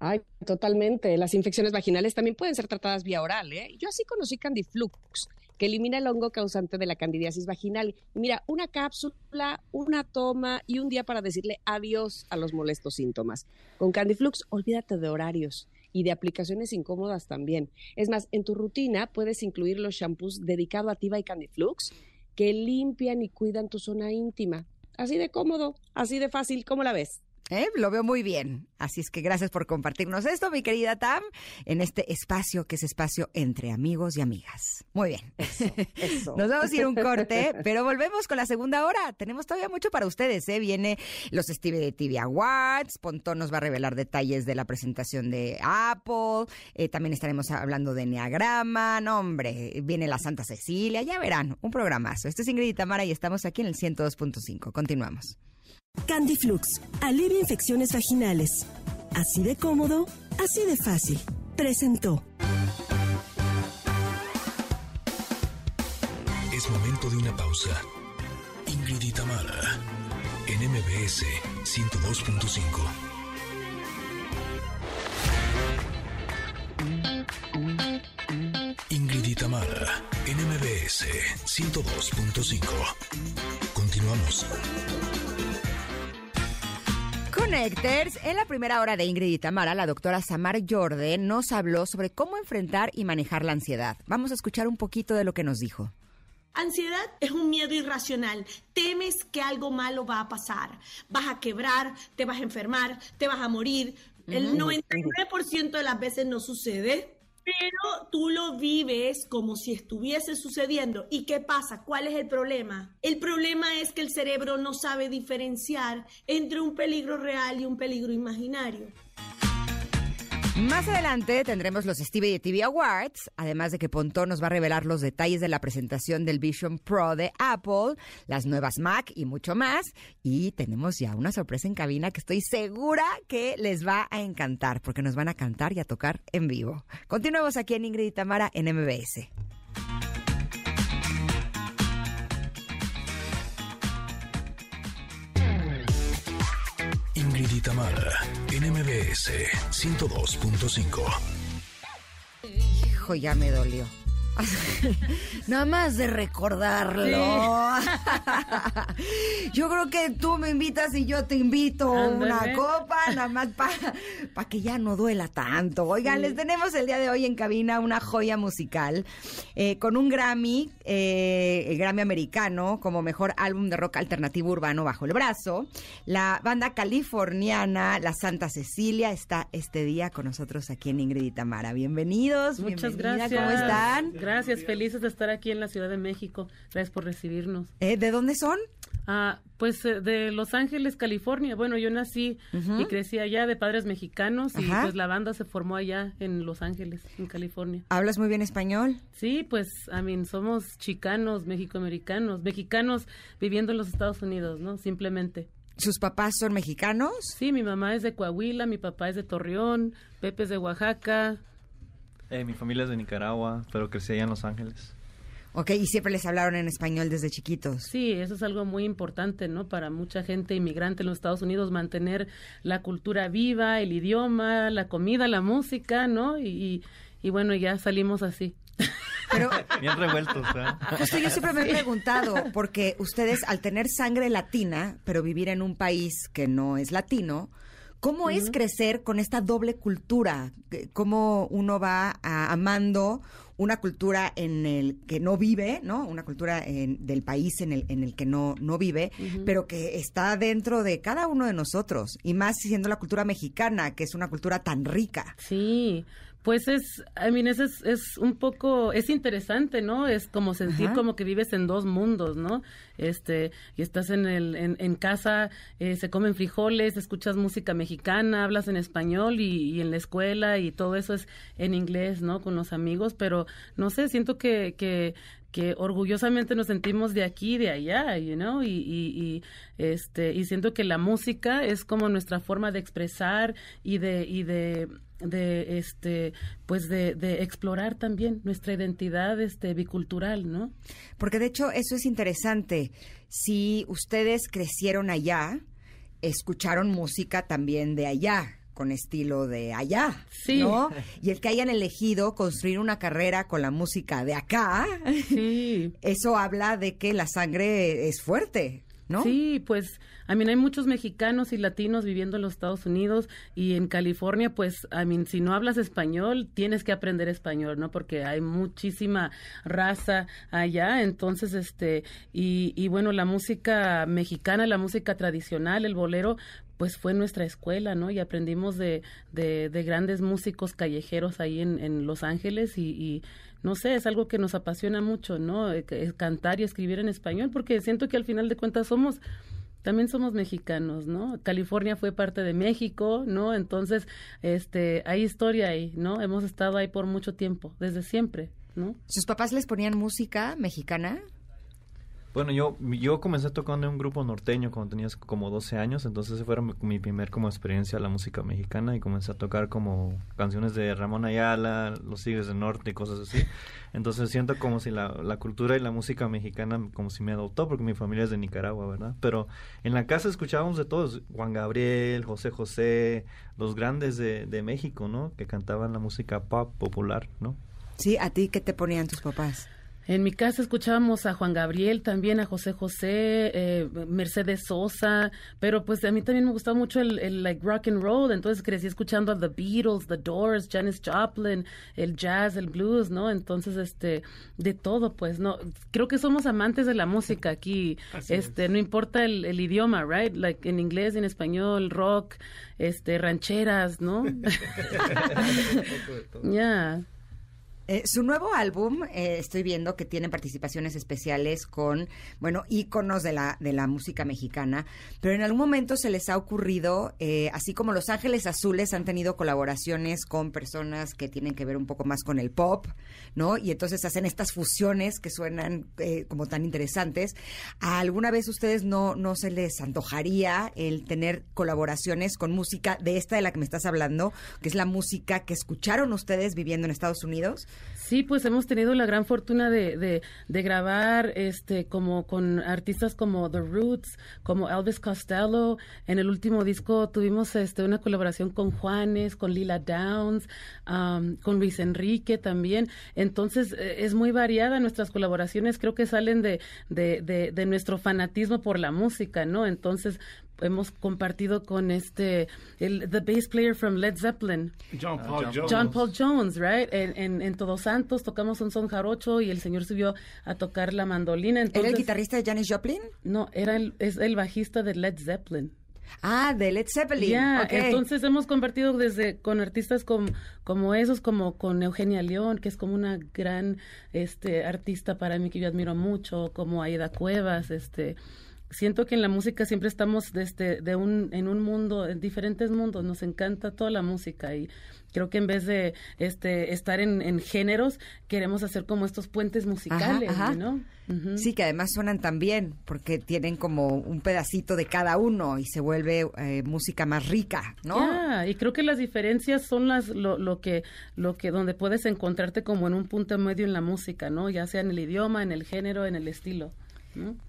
Ay, totalmente. Las infecciones vaginales también pueden ser tratadas vía oral. ¿eh? Yo así conocí Candiflux, que elimina el hongo causante de la candidiasis vaginal. mira, una cápsula, una toma y un día para decirle adiós a los molestos síntomas. Con Candiflux, olvídate de horarios y de aplicaciones incómodas también. Es más, en tu rutina puedes incluir los shampoos dedicados a Tiva y Candiflux que limpian y cuidan tu zona íntima. Así de cómodo, así de fácil, ¿cómo la ves? ¿Eh? Lo veo muy bien. Así es que gracias por compartirnos esto, mi querida Tam, en este espacio que es espacio entre amigos y amigas. Muy bien. Nos vamos a ir un corte, pero volvemos con la segunda hora. Tenemos todavía mucho para ustedes. ¿eh? Viene los Stevie de TV Awards. Pontón nos va a revelar detalles de la presentación de Apple. Eh, también estaremos hablando de Neagrama. No, hombre, viene la Santa Cecilia. Ya verán, un programazo. Este es Ingrid y Tamara y estamos aquí en el 102.5. Continuamos. Candiflux, alivia infecciones vaginales. Así de cómodo, así de fácil. Presentó. Es momento de una pausa. Ingrid y Tamara, en MBS 102.5. Ingrid y Tamara, en MBS 102.5. Continuamos. Connectors, en la primera hora de Ingrid y Tamara, la doctora Samar Jordan nos habló sobre cómo enfrentar y manejar la ansiedad. Vamos a escuchar un poquito de lo que nos dijo. Ansiedad es un miedo irracional. Temes que algo malo va a pasar. Vas a quebrar, te vas a enfermar, te vas a morir. El 99% de las veces no sucede, pero tú lo vives como si estuviese sucediendo. ¿Y qué pasa? ¿Cuál es el problema? El problema es que el cerebro no sabe diferenciar entre un peligro real y un peligro imaginario. Más adelante tendremos los Stevie TV Awards, además de que Pontón nos va a revelar los detalles de la presentación del Vision Pro de Apple, las nuevas Mac y mucho más. Y tenemos ya una sorpresa en cabina que estoy segura que les va a encantar, porque nos van a cantar y a tocar en vivo. Continuemos aquí en Ingrid y Tamara en MBS. Ingrid y Tamara, MBS 102.5. Hijo, ya me dolió. Nada más de recordarlo. yo creo que tú me invitas y yo te invito una copa, nada más para que ya no duela tanto. Oigan, les tenemos el día de hoy en cabina una joya musical eh, con un Grammy, eh, el Grammy americano, como mejor álbum de rock alternativo urbano bajo el brazo. La banda californiana La Santa Cecilia está este día con nosotros aquí en Ingrid y Tamara. Bienvenidos. Muchas gracias. ¿Cómo están? Gracias, felices de estar aquí en la Ciudad de México. Gracias por recibirnos. Eh, ¿De dónde son? Ah, pues eh, de Los Ángeles, California. Bueno, yo nací y crecí allá de padres mexicanos y pues la banda se formó allá en Los Ángeles, en California. ¿Hablas muy bien español? Sí, pues, I mean, somos chicanos, mexicoamericanos, mexicanos viviendo en los Estados Unidos, ¿no? Simplemente. ¿Sus papás son mexicanos? Sí, mi mamá es de Coahuila, mi papá es de Torreón, Pepe es de Oaxaca, eh, mi familia es de Nicaragua, pero crecí allá en Los Ángeles. Ok, y siempre les hablaron en español desde chiquitos. Sí, eso es algo muy importante, ¿no? Para mucha gente inmigrante en los Estados Unidos, mantener la cultura viva, el idioma, la comida, la música, ¿no? Y, y, bueno, ya salimos así. Pero, Bien revueltos, ¿eh? Justo yo siempre me he preguntado, porque ustedes al tener sangre latina, pero vivir en un país que no es latino, ¿Cómo es crecer con esta doble cultura? ¿Cómo uno va amando una cultura en el que no vive, ¿no? Una cultura del país en el, en el que no, no vive, pero que está dentro de cada uno de nosotros. Y más siendo la cultura mexicana, que es una cultura tan rica. Sí, pues es, I mean, es, es, un poco, es interesante, ¿no? Es como sentir como que vives en dos mundos, ¿no? Este, y estás en el, en, en casa, eh, se comen frijoles, escuchas música mexicana, hablas en español y, y, en la escuela y todo eso es en inglés, ¿no? Con los amigos, pero no sé, siento que, que, que orgullosamente nos sentimos de aquí y de allá, you know, y, y, este, y siento que la música es como nuestra forma de expresar y de, y de de este pues de, de, explorar también nuestra identidad este bicultural no porque de hecho eso es interesante si ustedes crecieron allá escucharon música también de allá con estilo de allá, sí. ¿no? Y el que hayan elegido construir una carrera con la música de acá, sí. eso habla de que la sangre es fuerte, ¿no? Sí, pues a mí hay muchos mexicanos y latinos viviendo en los Estados Unidos y en California, pues a mí si no hablas español, tienes que aprender español, ¿no? Porque hay muchísima raza allá, entonces este y, y bueno, la música mexicana, la música tradicional, el bolero, pues fue nuestra escuela, ¿no? Y aprendimos de, de, de grandes músicos callejeros ahí en, en Los Ángeles y, y, no sé, es algo que nos apasiona mucho, ¿no? Eh, cantar y escribir en español, porque siento que al final de cuentas somos también somos mexicanos, ¿no? California fue parte de México, ¿no? Entonces, este, hay historia ahí, ¿no? Hemos estado ahí por mucho tiempo, desde siempre, ¿no? ¿Sus papás les ponían música mexicana? Bueno, yo, yo comencé tocando en un grupo norteño cuando tenía como 12 años, entonces esa fue mi, primer como experiencia a la música mexicana y comencé a tocar como canciones de Ramón Ayala, Los Tigres del Norte y cosas así. Entonces siento como si la, la cultura y la música mexicana como si me adoptó porque mi familia es de Nicaragua, ¿verdad? Pero en la casa escuchábamos de todos, Juan Gabriel, José José, los grandes de, de México, ¿no? Que cantaban la música pop popular, ¿no? Sí, ¿a ti qué te ponían tus papás? En mi casa escuchábamos a Juan Gabriel, también a José José, eh, Mercedes Sosa, pero pues a mí también me gustaba mucho el, like rock and roll, entonces crecí escuchando a The Beatles, The Doors, Janis Joplin, el jazz, el blues, ¿no? Entonces, este, de todo, pues, ¿no? Creo que somos amantes de la música aquí, este, no importa el, el, idioma, right? Like en inglés, en español, rock, este, rancheras, ¿no? Ya. Eh, su nuevo álbum, eh, estoy viendo que tiene participaciones especiales con, bueno, íconos de la, de la música mexicana, pero en algún momento se les ha ocurrido, eh, así como Los Ángeles Azules han tenido colaboraciones con personas que tienen que ver un poco más con el pop, ¿no? Y entonces hacen estas fusiones que suenan como tan interesantes. ¿Alguna vez ustedes no, no se les antojaría el tener colaboraciones con música de esta de la que me estás hablando, que es la música que escucharon ustedes viviendo en Estados Unidos? Sí, pues hemos tenido la gran fortuna de, de, grabar este como con artistas como The Roots, como Elvis Costello. En el último disco tuvimos este una colaboración con Juanes, con Lila Downs, con Luis Enrique también. Entonces eh, es muy variada nuestras colaboraciones. Creo que salen de, de, de, de nuestro fanatismo por la música, ¿no? Entonces hemos compartido con este el the bass player from Led Zeppelin John Paul Jones John Paul Jones right en, en, Todos Santos tocamos un son jarocho y el señor subió a tocar la mandolina ¿era el guitarrista de Janis Joplin? no era el, es el bajista de Led Zeppelin Ah, de Led Zeppelin. Ya, entonces hemos compartido desde con artistas como, como esos, como con Eugenia León, que es como una gran este artista para mí que yo admiro mucho, como Aida Cuevas, este siento que en la música siempre estamos desde de un en un mundo en diferentes mundos nos encanta toda la música y creo que en vez de este estar en, géneros queremos hacer como estos puentes musicales ¿no? Sí, que además suenan tan bien porque tienen como un pedacito de cada uno y se vuelve eh, música más rica, ¿no? y creo que las diferencias son las lo, lo que lo que donde puedes encontrarte como en un punto medio en la música, ¿no? Ya sea en el idioma, en el género, en el estilo.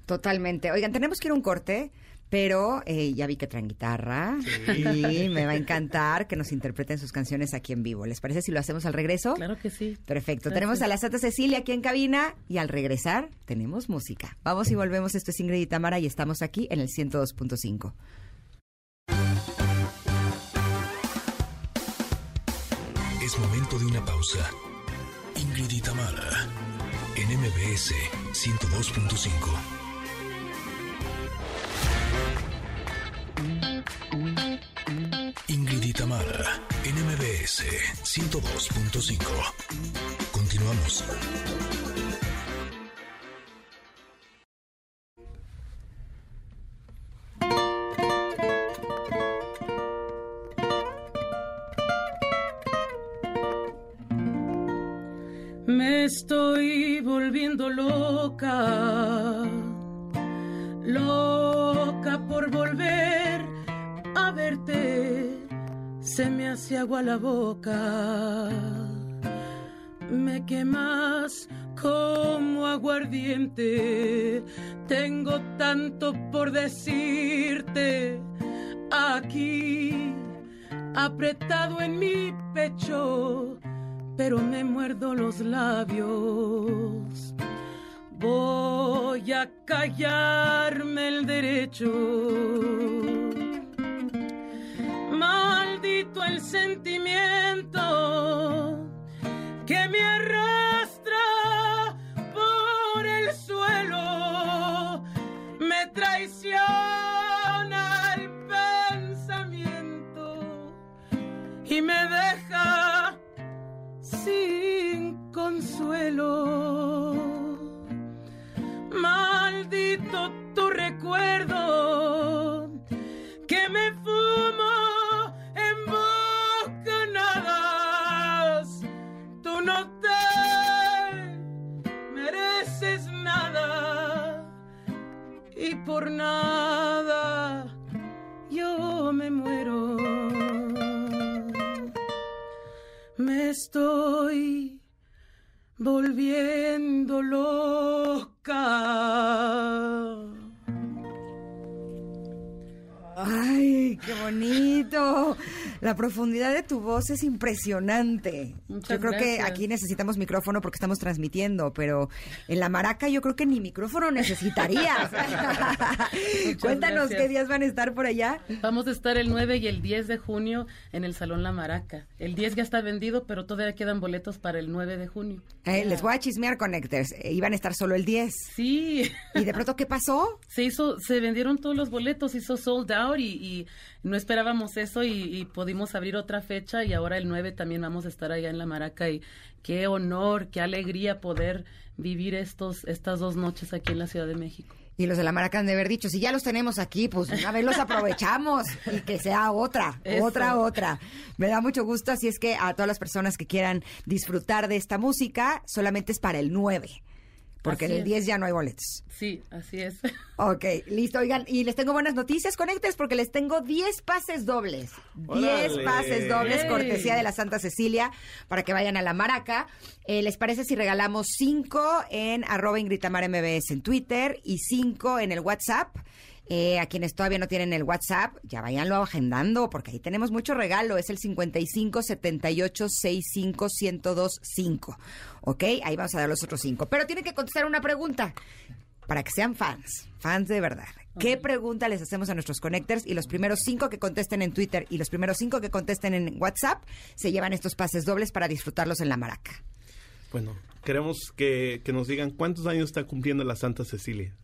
Totalmente. Oigan, tenemos que ir a un corte. Pero eh, ya vi que traen guitarra y me va a encantar que nos interpreten sus canciones aquí en vivo. ¿Les parece si lo hacemos al regreso? Claro que sí. Perfecto. Tenemos a la Santa Cecilia aquí en cabina y al regresar tenemos música. Vamos y volvemos. Esto es Ingrid y Tamara y estamos aquí en el 102.5. Es momento de una pausa. Ingrid y Tamara en MBS 102.5. Ingrid y Tamara, NMBS 102.5. Continuamos. Estoy volviendo loca, loca por volver a verte, se me hace agua la boca, me quemas como aguardiente, tengo tanto por decirte. Aquí, apretado en mi pecho pero me muerdo los labios. Voy a callarme el derecho. Maldito el sentimiento que me arrastra por el suelo, me traiciona el pensamiento y me sin consuelo. Maldito tu recuerdo que me fumo profundidad de tu voz es impresionante. yo creo que aquí necesitamos micrófono porque estamos transmitiendo, pero en la maraca yo creo que ni micrófono necesitarías. Cuéntanos qué días van a estar por allá. Vamos a estar el 9 y el 10 de junio en el Salón La Maraca. El 10 ya está vendido, pero todavía quedan boletos para el 9 de junio. Eh, les voy a chismear, Connectors. Eh, iban a estar solo el 10. Sí. ¿Y de pronto qué pasó? Se hizo, se vendieron todos los boletos, hizo sold out y, no esperábamos eso y, pudimos abrir otra fecha y ahora el 9 también vamos a estar allá en La Maraca y qué honor, qué alegría poder vivir estos, estas dos noches aquí en la Ciudad de México. Y los de la Maraca han de haber dicho, si ya los tenemos aquí, pues una vez los aprovechamos y que sea otra, otra, otra. Me da mucho gusto, así es que a todas las personas que quieran disfrutar de esta música, solamente es para el 9. Porque en el 10 ya no hay boletos. Sí, así es. Ok, listo. Oigan, y les tengo buenas noticias, conectes, porque les tengo 10 pases dobles. 10 pases dobles, cortesía de la Santa Cecilia, para que vayan a la Maraca. Eh, ¿Les parece si regalamos 5 en arroba Ingritamar MBS en Twitter y 5 en el WhatsApp? Eh, a quienes todavía no tienen el WhatsApp, ya váyanlo agendando, porque ahí tenemos mucho regalo. Es el 55 78 65 1025. ¿Ok? Ahí vamos a dar los otros cinco. Pero tienen que contestar una pregunta para que sean fans, fans de verdad. ¿Qué pregunta les hacemos a nuestros connectors? Y los primeros cinco que contesten en Twitter y los primeros cinco que contesten en WhatsApp se llevan estos pases dobles para disfrutarlos en la maraca. Bueno, queremos que, que nos digan cuántos años está cumpliendo la Santa Cecilia.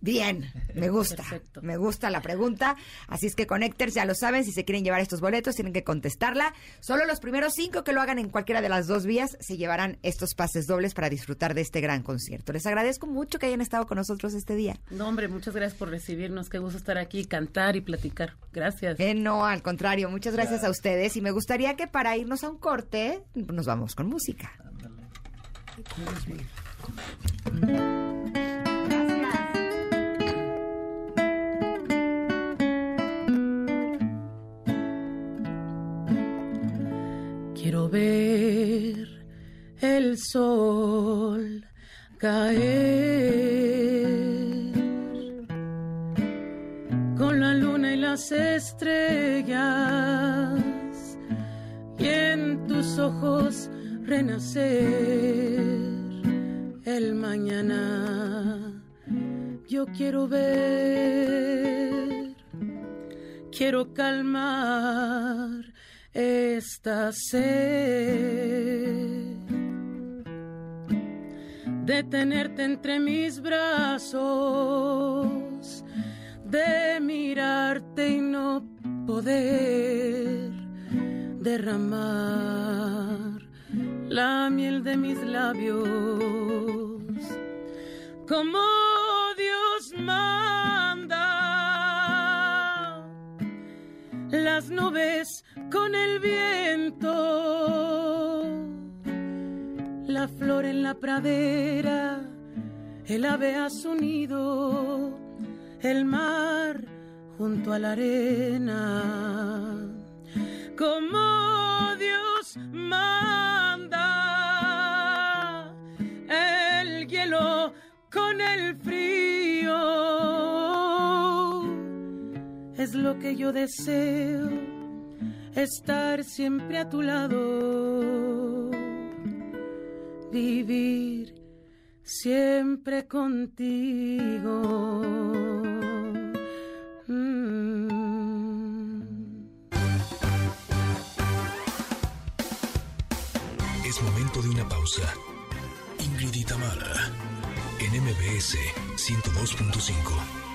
Bien, me gusta. Me gusta la pregunta. Así es que Connectors ya lo saben, si se quieren llevar estos boletos tienen que contestarla. Solo los primeros cinco que lo hagan en cualquiera de las dos vías se llevarán estos pases dobles para disfrutar de este gran concierto. Les agradezco mucho que hayan estado con nosotros este día. No, hombre, muchas gracias por recibirnos. Qué gusto estar aquí, cantar y platicar. Gracias. Eh, no, al contrario, muchas gracias a ustedes. Y me gustaría que para irnos a un corte nos vamos con música. Quiero ver el sol caer con la luna y las estrellas y en tus ojos renacer el mañana. Yo quiero ver, quiero calmar esta sed de tenerte entre mis brazos, de mirarte y no poder derramar la miel de mis labios. Como Dios manda las nubes con el viento, la flor en la pradera, el ave a su nido, el mar junto a la arena, como Dios manda, el hielo con el frío, es lo que yo deseo estar siempre a tu lado, vivir siempre contigo. Mm. Es momento de una pausa. Ingrid y en MBS 102.5.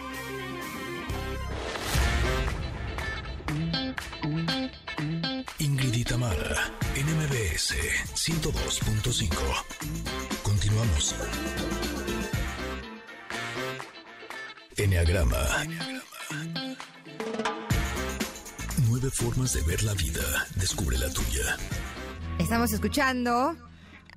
Tamara, NMBS 102.5. Continuamos. Enneagrama. Nueve formas de ver la vida. Descubre la tuya. Estamos escuchando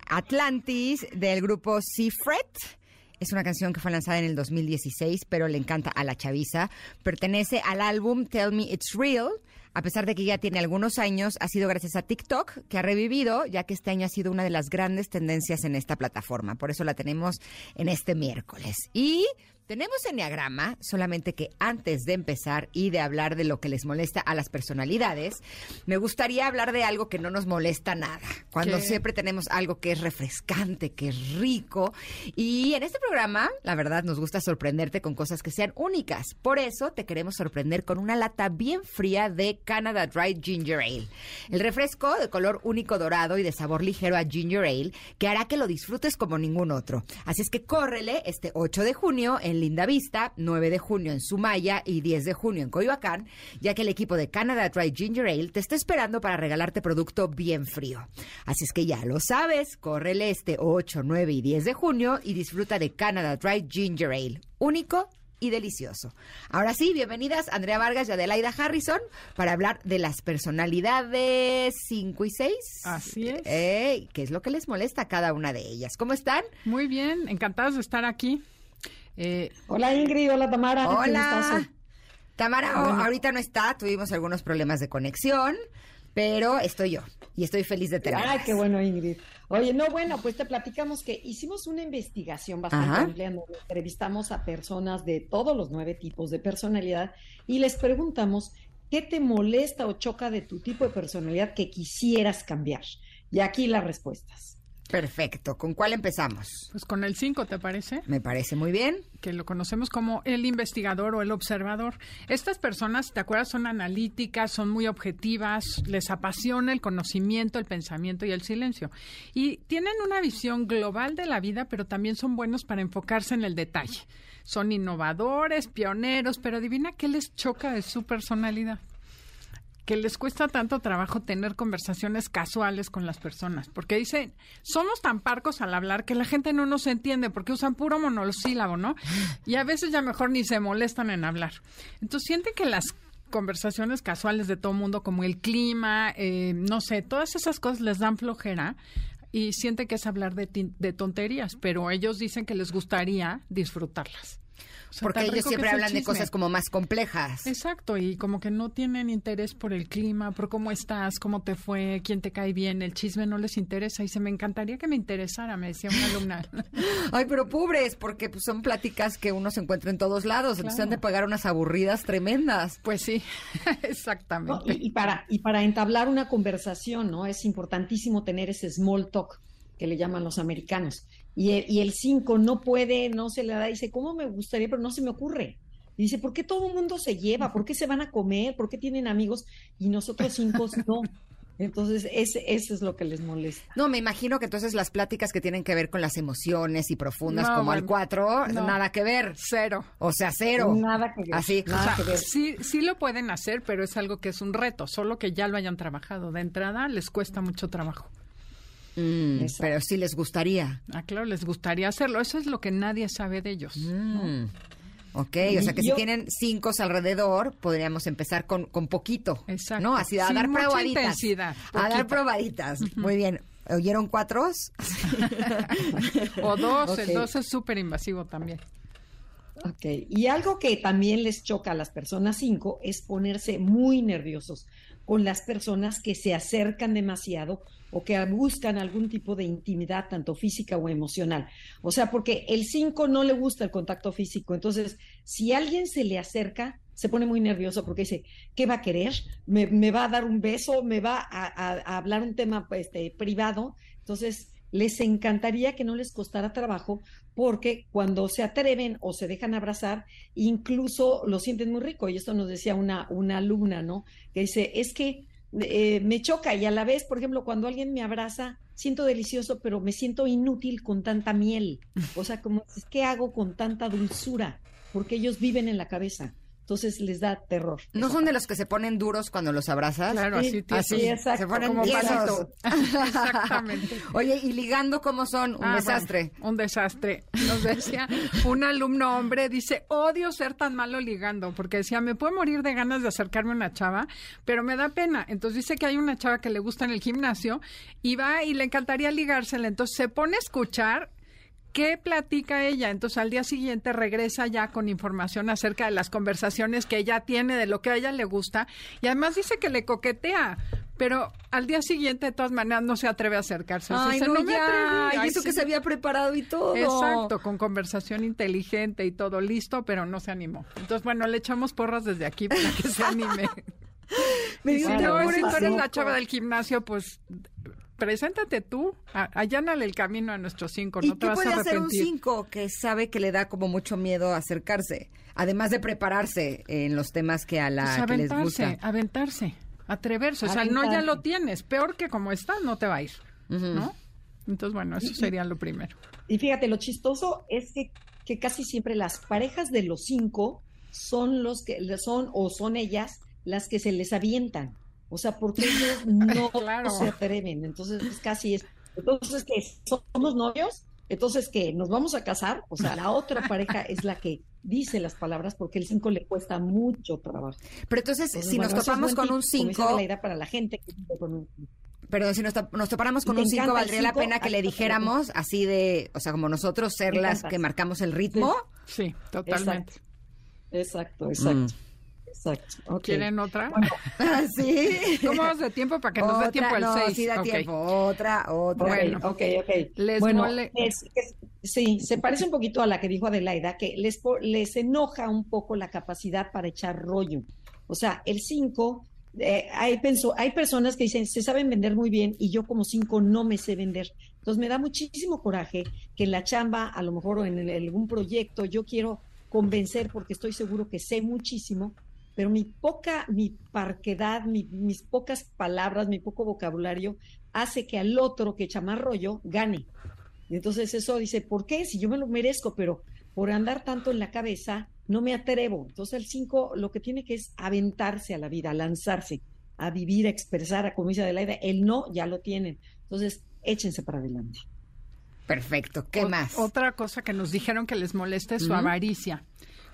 Atlantis del grupo Seafret. Es una canción que fue lanzada en el 2016, pero le encanta a la chaviza. Pertenece al álbum Tell Me It's Real a pesar de que ya tiene algunos años, ha sido gracias a TikTok que ha revivido, ya que este año ha sido una de las grandes tendencias en esta plataforma. Por eso la tenemos en este miércoles. Y tenemos Enneagrama, solamente que antes de empezar y de hablar de lo que les molesta a las personalidades, me gustaría hablar de algo que no nos molesta nada. Cuando siempre tenemos algo que es refrescante, que es rico. Y en este programa, la verdad, nos gusta sorprenderte con cosas que sean únicas. Por eso te queremos sorprender con una lata bien fría de Canada Dry Ginger Ale. El refresco de color único dorado y de sabor ligero a Ginger Ale que hará que lo disfrutes como ningún otro. Así es que córrele este 8 de junio en Linda Vista, 9 de junio en Sumaya y 10 de junio en Coyoacán, ya que el equipo de Canada Dry Ginger Ale te está esperando para regalarte producto bien frío. Así es que ya lo sabes, córrele este 8, 9 y 10 de junio y disfruta de Canada Dry Ginger Ale, único y delicioso. Ahora sí, bienvenidas Andrea Vargas y Adelaida Harrison para hablar de las personalidades 5 y 6. Así es. ¿Qué es lo que les molesta a cada una de ellas? ¿Cómo están? Muy bien, encantados de estar aquí. Eh, hola Ingrid, hola Tamara. Hola. Tamara ahorita no está, tuvimos algunos problemas de conexión, pero estoy yo y estoy feliz de tener. Ay, qué bueno Ingrid. Oye, no, bueno, pues te platicamos que hicimos una investigación bastante amplia donde entrevistamos a personas de todos los nueve tipos de personalidad y les preguntamos qué te molesta o choca de tu tipo de personalidad que quisieras cambiar. Y aquí las respuestas. Perfecto. ¿Con cuál empezamos? Pues con el 5, ¿te parece? Me parece muy bien. Que lo conocemos como el investigador o el observador. Estas personas, ¿te acuerdas? Son analíticas, son muy objetivas, les apasiona el conocimiento, el pensamiento y el silencio. Y tienen una visión global de la vida, pero también son buenos para enfocarse en el detalle. Son innovadores, pioneros, pero adivina qué les choca de su personalidad que les cuesta tanto trabajo tener conversaciones casuales con las personas, porque dicen, somos tan parcos al hablar que la gente no nos entiende porque usan puro monosílabo, ¿no? Y a veces ya mejor ni se molestan en hablar. Entonces sienten que las conversaciones casuales de todo mundo, como el clima, eh, no sé, todas esas cosas les dan flojera y sienten que es hablar de, de tonterías, pero ellos dicen que les gustaría disfrutarlas. Porque ellos siempre hablan de cosas como más complejas. Exacto, y como que no tienen interés por el clima, por cómo estás, cómo te fue, quién te cae bien, el chisme no les interesa. Y se me encantaría que me interesara, me decía una alumna. Ay, pero pobres, porque pues, son pláticas que uno se encuentra en todos lados, entonces han de pagar unas aburridas tremendas. Pues sí, exactamente. y, para, y para entablar una conversación, ¿no? Es importantísimo tener ese small talk que le llaman los americanos y el 5 no puede, no se le da, dice, ¿cómo me gustaría? Pero no se me ocurre. Y dice, ¿por qué todo el mundo se lleva? ¿Por qué se van a comer? ¿Por qué tienen amigos? Y nosotros cinco no. Entonces, ese, eso es lo que les molesta. No, me imagino que entonces las pláticas que tienen que ver con las emociones y profundas como el 4, nada que ver. Cero. O sea, cero. Nada que ver. Así. Nada que ver. Sí, sí lo pueden hacer, pero es algo que es un reto, solo que ya lo hayan trabajado. De entrada les cuesta mucho trabajo. Mm, pero sí les gustaría. Ah, claro, les gustaría hacerlo. Eso es lo que nadie sabe de ellos. Mm. Ok, o sea que si tienen cinco alrededor, podríamos empezar con, con poquito. Exacto. ¿No? Así a dar probaditas. A dar probaditas. Muy bien. ¿Oyeron cuatros? o dos, el dos es súper invasivo también. Ok, y algo que también les choca a las personas cinco es ponerse muy nerviosos con las personas que se acercan demasiado o que buscan algún tipo de intimidad, tanto física o emocional. O sea, porque el 5 no le gusta el contacto físico. Entonces, si alguien se le acerca, se pone muy nervioso porque dice, ¿qué va a querer? ¿Me, va a dar un beso? ¿Me va a, hablar un tema este, privado? Entonces, les encantaría que no les costara trabajo porque cuando se atreven o se dejan abrazar, incluso lo sienten muy rico. Y esto nos decía una, una alumna, ¿no? Que dice, es que eh, me choca y a la vez, por ejemplo, cuando alguien me abraza, siento delicioso, pero me siento inútil con tanta miel. O sea, como, ¿qué hago con tanta dulzura? Porque ellos viven en la cabeza entonces les da terror. ¿No son de los que se ponen duros cuando los abrazas? Claro, así, así exacto, se ponen como Exactamente. Oye, ¿y ligando cómo son? Un ah, desastre. un desastre. Nos decía un alumno hombre, dice, odio ser tan malo ligando, porque decía, me puedo morir de ganas de acercarme a una chava, pero me da pena. Entonces dice que hay una chava que le gusta en el gimnasio y va y le encantaría ligársela. Entonces se pone a escuchar ¿Qué platica ella? Entonces al día siguiente regresa ya con información acerca de las conversaciones que ella tiene, de lo que a ella le gusta, y además dice que le coquetea, pero al día siguiente de todas maneras no se atreve a acercarse. Ay, no, ya. y eso que se había preparado y todo. Exacto, con conversación inteligente y todo listo, pero no se animó. Entonces, bueno, le echamos porras desde aquí para que se anime. Me bueno, tú eres la chava del gimnasio, pues preséntate tú, allánale el camino a nuestros cinco, no ¿Y qué puede hacer un cinco que sabe que le da como mucho miedo acercarse? Además de prepararse en los temas que a la pues que les gusta. Aventarse, atreverse. O sea, no ya lo tienes. Peor que como estás, no te va a ir. ¿No? Entonces, bueno, eso sería lo primero. Y fíjate, lo chistoso es que, que casi siempre las parejas de los cinco son los que son o son ellas las que se les avientan. O sea, porque ellos no se atreven. Entonces, es casi es. Entonces, que somos novios, entonces que nos vamos a casar. O sea, la otra pareja es la que dice las palabras porque el 5 le cuesta mucho trabajo. Pero entonces, si nos topamos con un 5. la para la gente Pero si nos, topáramos con un 5, ¿valdría la pena que le dijéramos así de, o sea, como nosotros ser las que marcamos el ritmo? Sí, totalmente. Exacto, exacto. Mm. Exacto. ¿Quieren otra? Ah, sí. ¿Cómo vamos de tiempo para que nos dé tiempo el 6? sí da tiempo. Otra, otra. Bueno, ok, ok. bueno, sí, se parece un poquito a la que dijo Adelaida, que les, les enoja un poco la capacidad para echar rollo. O sea, el 5 eh, hay, hay personas que dicen, se saben vender muy bien y yo como cinco no me sé vender. Entonces me da muchísimo coraje que en la chamba, a lo mejor o en algún proyecto, yo quiero convencer porque estoy seguro que sé muchísimo pero mi poca, mi parquedad, mis pocas palabras, mi poco vocabulario hace que al otro que echa más rollo gane. Y entonces eso dice, ¿por qué? Si yo me lo merezco, pero por andar tanto en la cabeza, no me atrevo. Entonces el 5 lo que tiene que es aventarse a la vida, lanzarse, a vivir, a expresar, a como dice Adelaida, el no ya lo tienen. Entonces, échense para adelante. Perfecto. ¿Qué más? Otra cosa que nos dijeron que les molesta es su avaricia,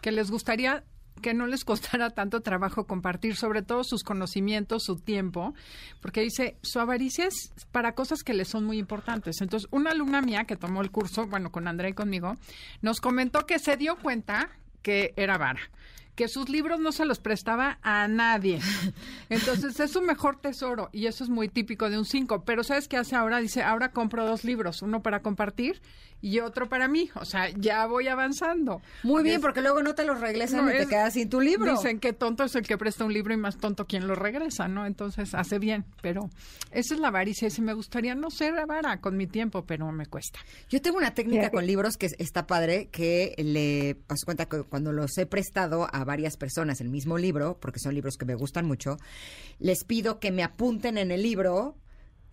que les gustaría que no les costara tanto trabajo compartir sobre todo sus conocimientos, su tiempo, porque dice, su avaricia es para cosas que le son muy importantes. Entonces, una alumna mía que tomó el curso, bueno, con Andrea y conmigo, nos comentó que se dio cuenta que era vara que sus libros no se los prestaba a nadie. Entonces es su mejor tesoro y eso es muy típico de un 5. Pero ¿sabes qué hace ahora? Dice, ahora compro dos libros, uno para compartir y otro para mí. O sea, ya voy avanzando. Muy bien, porque luego no te los regresan y te quedas sin tu libro. Dicen que tonto es el que presta un libro y más tonto quien lo regresa, ¿no? Entonces hace bien, pero esa es la avaricia. Y me gustaría no ser avara con mi tiempo, pero me cuesta. Yo tengo una técnica con libros que está padre, que le paso cuenta que cuando los he prestado a varias personas el mismo libro, porque son libros que me gustan mucho, les pido que me apunten en el libro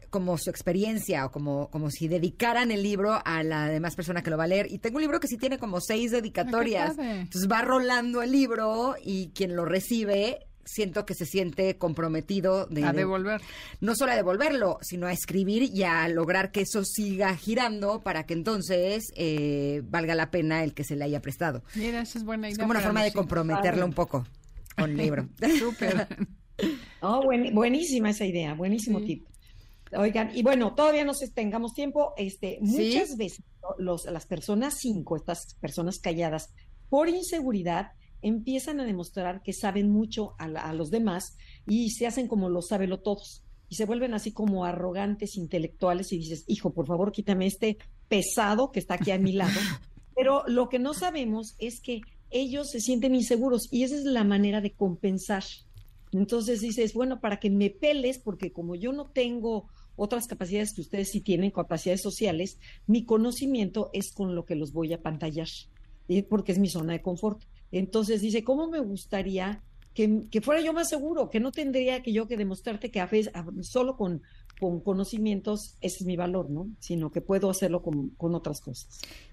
como su experiencia o como, como si dedicaran el libro a la demás persona que lo va a leer. Y tengo un libro que sí tiene como seis dedicatorias. Entonces va rolando el libro y quien lo recibe siento que se siente comprometido de, a devolver. no solo a devolverlo, sino a escribir y a lograr que eso siga girando para que entonces eh, valga la pena el que se le haya prestado. Mira, esa es buena idea. Es como una forma de comprometerlo un poco con el libro. Súper. oh, buenísima esa idea, buenísimo tip. Oigan, y bueno, todavía no sé, tengamos tiempo, este, muchas veces los, las personas cinco, estas personas calladas, por inseguridad, empiezan a demostrar que saben mucho a, los demás y se hacen como los sábelo todos y se vuelven así como arrogantes intelectuales y dices, hijo, por favor, quítame este pesado que está aquí a mi lado. Pero lo que no sabemos es que ellos se sienten inseguros y esa es la manera de compensar. Entonces dices, bueno, para que me peles, porque como yo no tengo otras capacidades que ustedes sí tienen, capacidades sociales, mi conocimiento es con lo que los voy a pantallar, porque es mi zona de confort. Entonces dice, ¿cómo me gustaría que, que, fuera yo más seguro, que no tendría que yo que demostrarte que a veces, solo con con conocimientos, ese es mi valor, ¿no? Sino que puedo hacerlo con, otras cosas.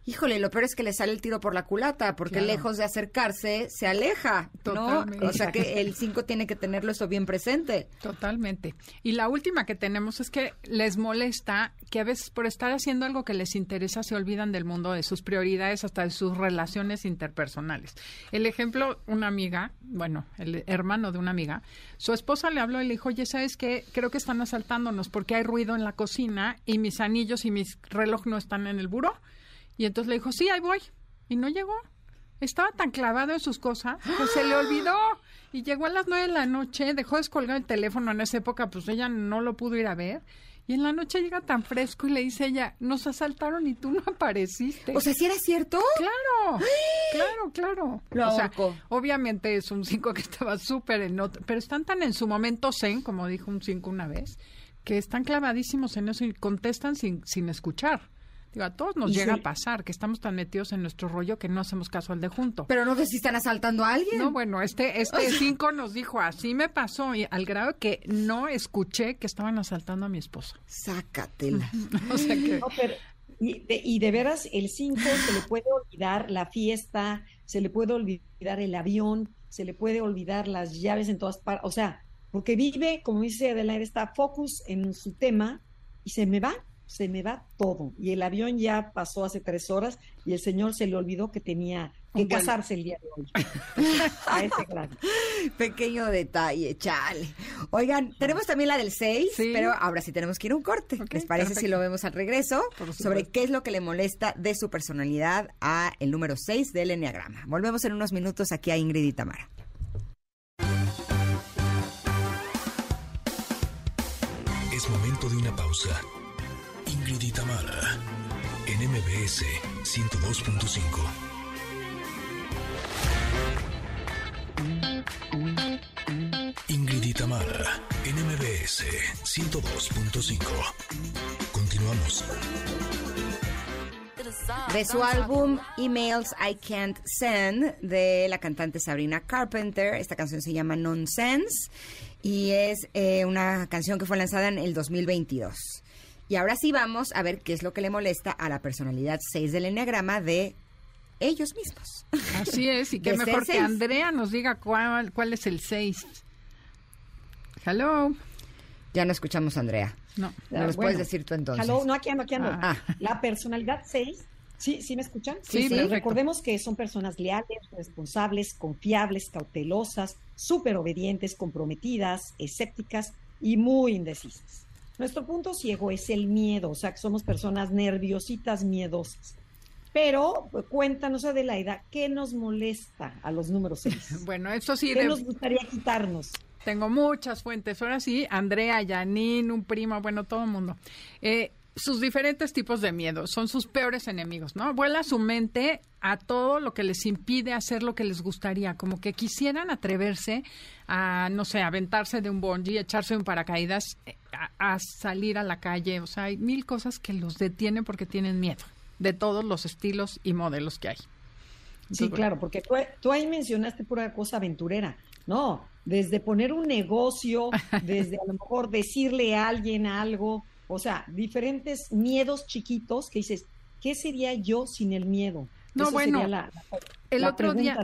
Híjole, lo peor es que le sale el tiro por la culata, porque lejos de acercarse, se aleja, ¿no? O sea que el 5 tiene que tenerlo eso bien presente. Totalmente. Y la última que tenemos es que les molesta que a veces por estar haciendo algo que les interesa se olvidan del mundo, de sus prioridades, hasta de sus relaciones interpersonales. El ejemplo, una amiga, bueno, el hermano de una amiga, su esposa le habló y le dijo, oye, ¿sabes qué? Creo que están asaltándonos porque hay ruido en la cocina y mis anillos y mis reloj no están en el buró. Y entonces le dijo, sí, ahí voy. Y no llegó. Estaba tan clavado en sus cosas que se le olvidó. Y llegó a las nueve de la noche, dejó descolgar el teléfono en esa época, pues ella no lo pudo ir a ver. Y en la noche llega tan fresco y le dice ella, nos asaltaron y tú no apareciste. O sea, ¿si era cierto? Claro, claro, claro. Lo o sea, ahorcó. obviamente es un 5 que estaba súper en otro, pero están tan en su momento zen, como dijo un 5 una vez, que están clavadísimos en eso y contestan sin, sin escuchar. Digo, a todos nos llega sí. a pasar que estamos tan metidos en nuestro rollo que no hacemos caso al de junto. Pero no sé si están asaltando a alguien. No, bueno, este este cinco nos dijo, así me pasó, y al grado que no escuché que estaban asaltando a mi esposa. Sácatela. O sea que... No, pero- y, de, y de veras, el 5 se le puede olvidar la fiesta, se le puede olvidar el avión, se le puede olvidar las llaves en todas partes. O sea, porque vive, como dice Adelaide, está focus en su tema y se me va, se me va todo. Y el avión ya pasó hace tres horas y el señor se le olvidó que tenía que casarse el día de hoy. A ese grado. Pequeño detalle, chale. Oigan, tenemos también la del 6, Sí. pero ahora sí tenemos que ir a un corte. ¿Les parece si lo vemos al regreso? Sobre qué es lo que le molesta de su personalidad a el número 6 del Enneagrama. Volvemos en unos minutos aquí a Ingrid y Tamara. De una pausa. Ingrid y en MBS 102.5. Ingrid y en MBS 102.5. Continuamos. De su álbum Emails I Can't Send, de la cantante Sabrina Carpenter. Esta canción se llama Nonsense y es eh, una canción que fue lanzada en el 2022. Y ahora sí vamos a ver qué es lo que le molesta a la personalidad 6 del Enneagrama de ellos mismos. Así es, y qué De mejor que. Andrea nos diga cuál, cuál es el 6. Hello. Ya no escuchamos a Andrea. No. ¿No los Bueno. puedes decir tú entonces? Hello, no, aquí ando, aquí ando. Ah. La personalidad 6, ¿sí, ¿sí me escuchan? Sí, Sí, perfecto. recordemos que son personas leales, responsables, confiables, cautelosas, súper obedientes, comprometidas, escépticas y muy indecisas. Nuestro punto ciego es el miedo, o sea que somos personas nerviositas, miedosas. Pero pues, cuéntanos, Adelaida, ¿qué nos molesta a los números 6? Bueno, eso sí, ¿Qué de- nos gustaría quitarnos? tengo muchas fuentes. Ahora sí, Andrea, Janine, un primo, bueno, todo el mundo. Eh, sus diferentes tipos de miedo son sus peores enemigos, ¿no? Vuela su mente a todo lo que les impide hacer lo que les gustaría, como que quisieran atreverse a, no sé, aventarse de un bungee, echarse un paracaídas, eh, a, a salir a la calle. O sea, hay mil cosas que los detienen porque tienen miedo de todos los estilos y modelos que hay. Sí, Entonces, claro, porque tú, tú ahí mencionaste pura cosa aventurera. No, desde poner un negocio, desde a lo mejor decirle a alguien algo, o sea, diferentes miedos chiquitos que dices, ¿qué sería yo sin el miedo? No, Eso bueno, sería la, la- el la otro día-.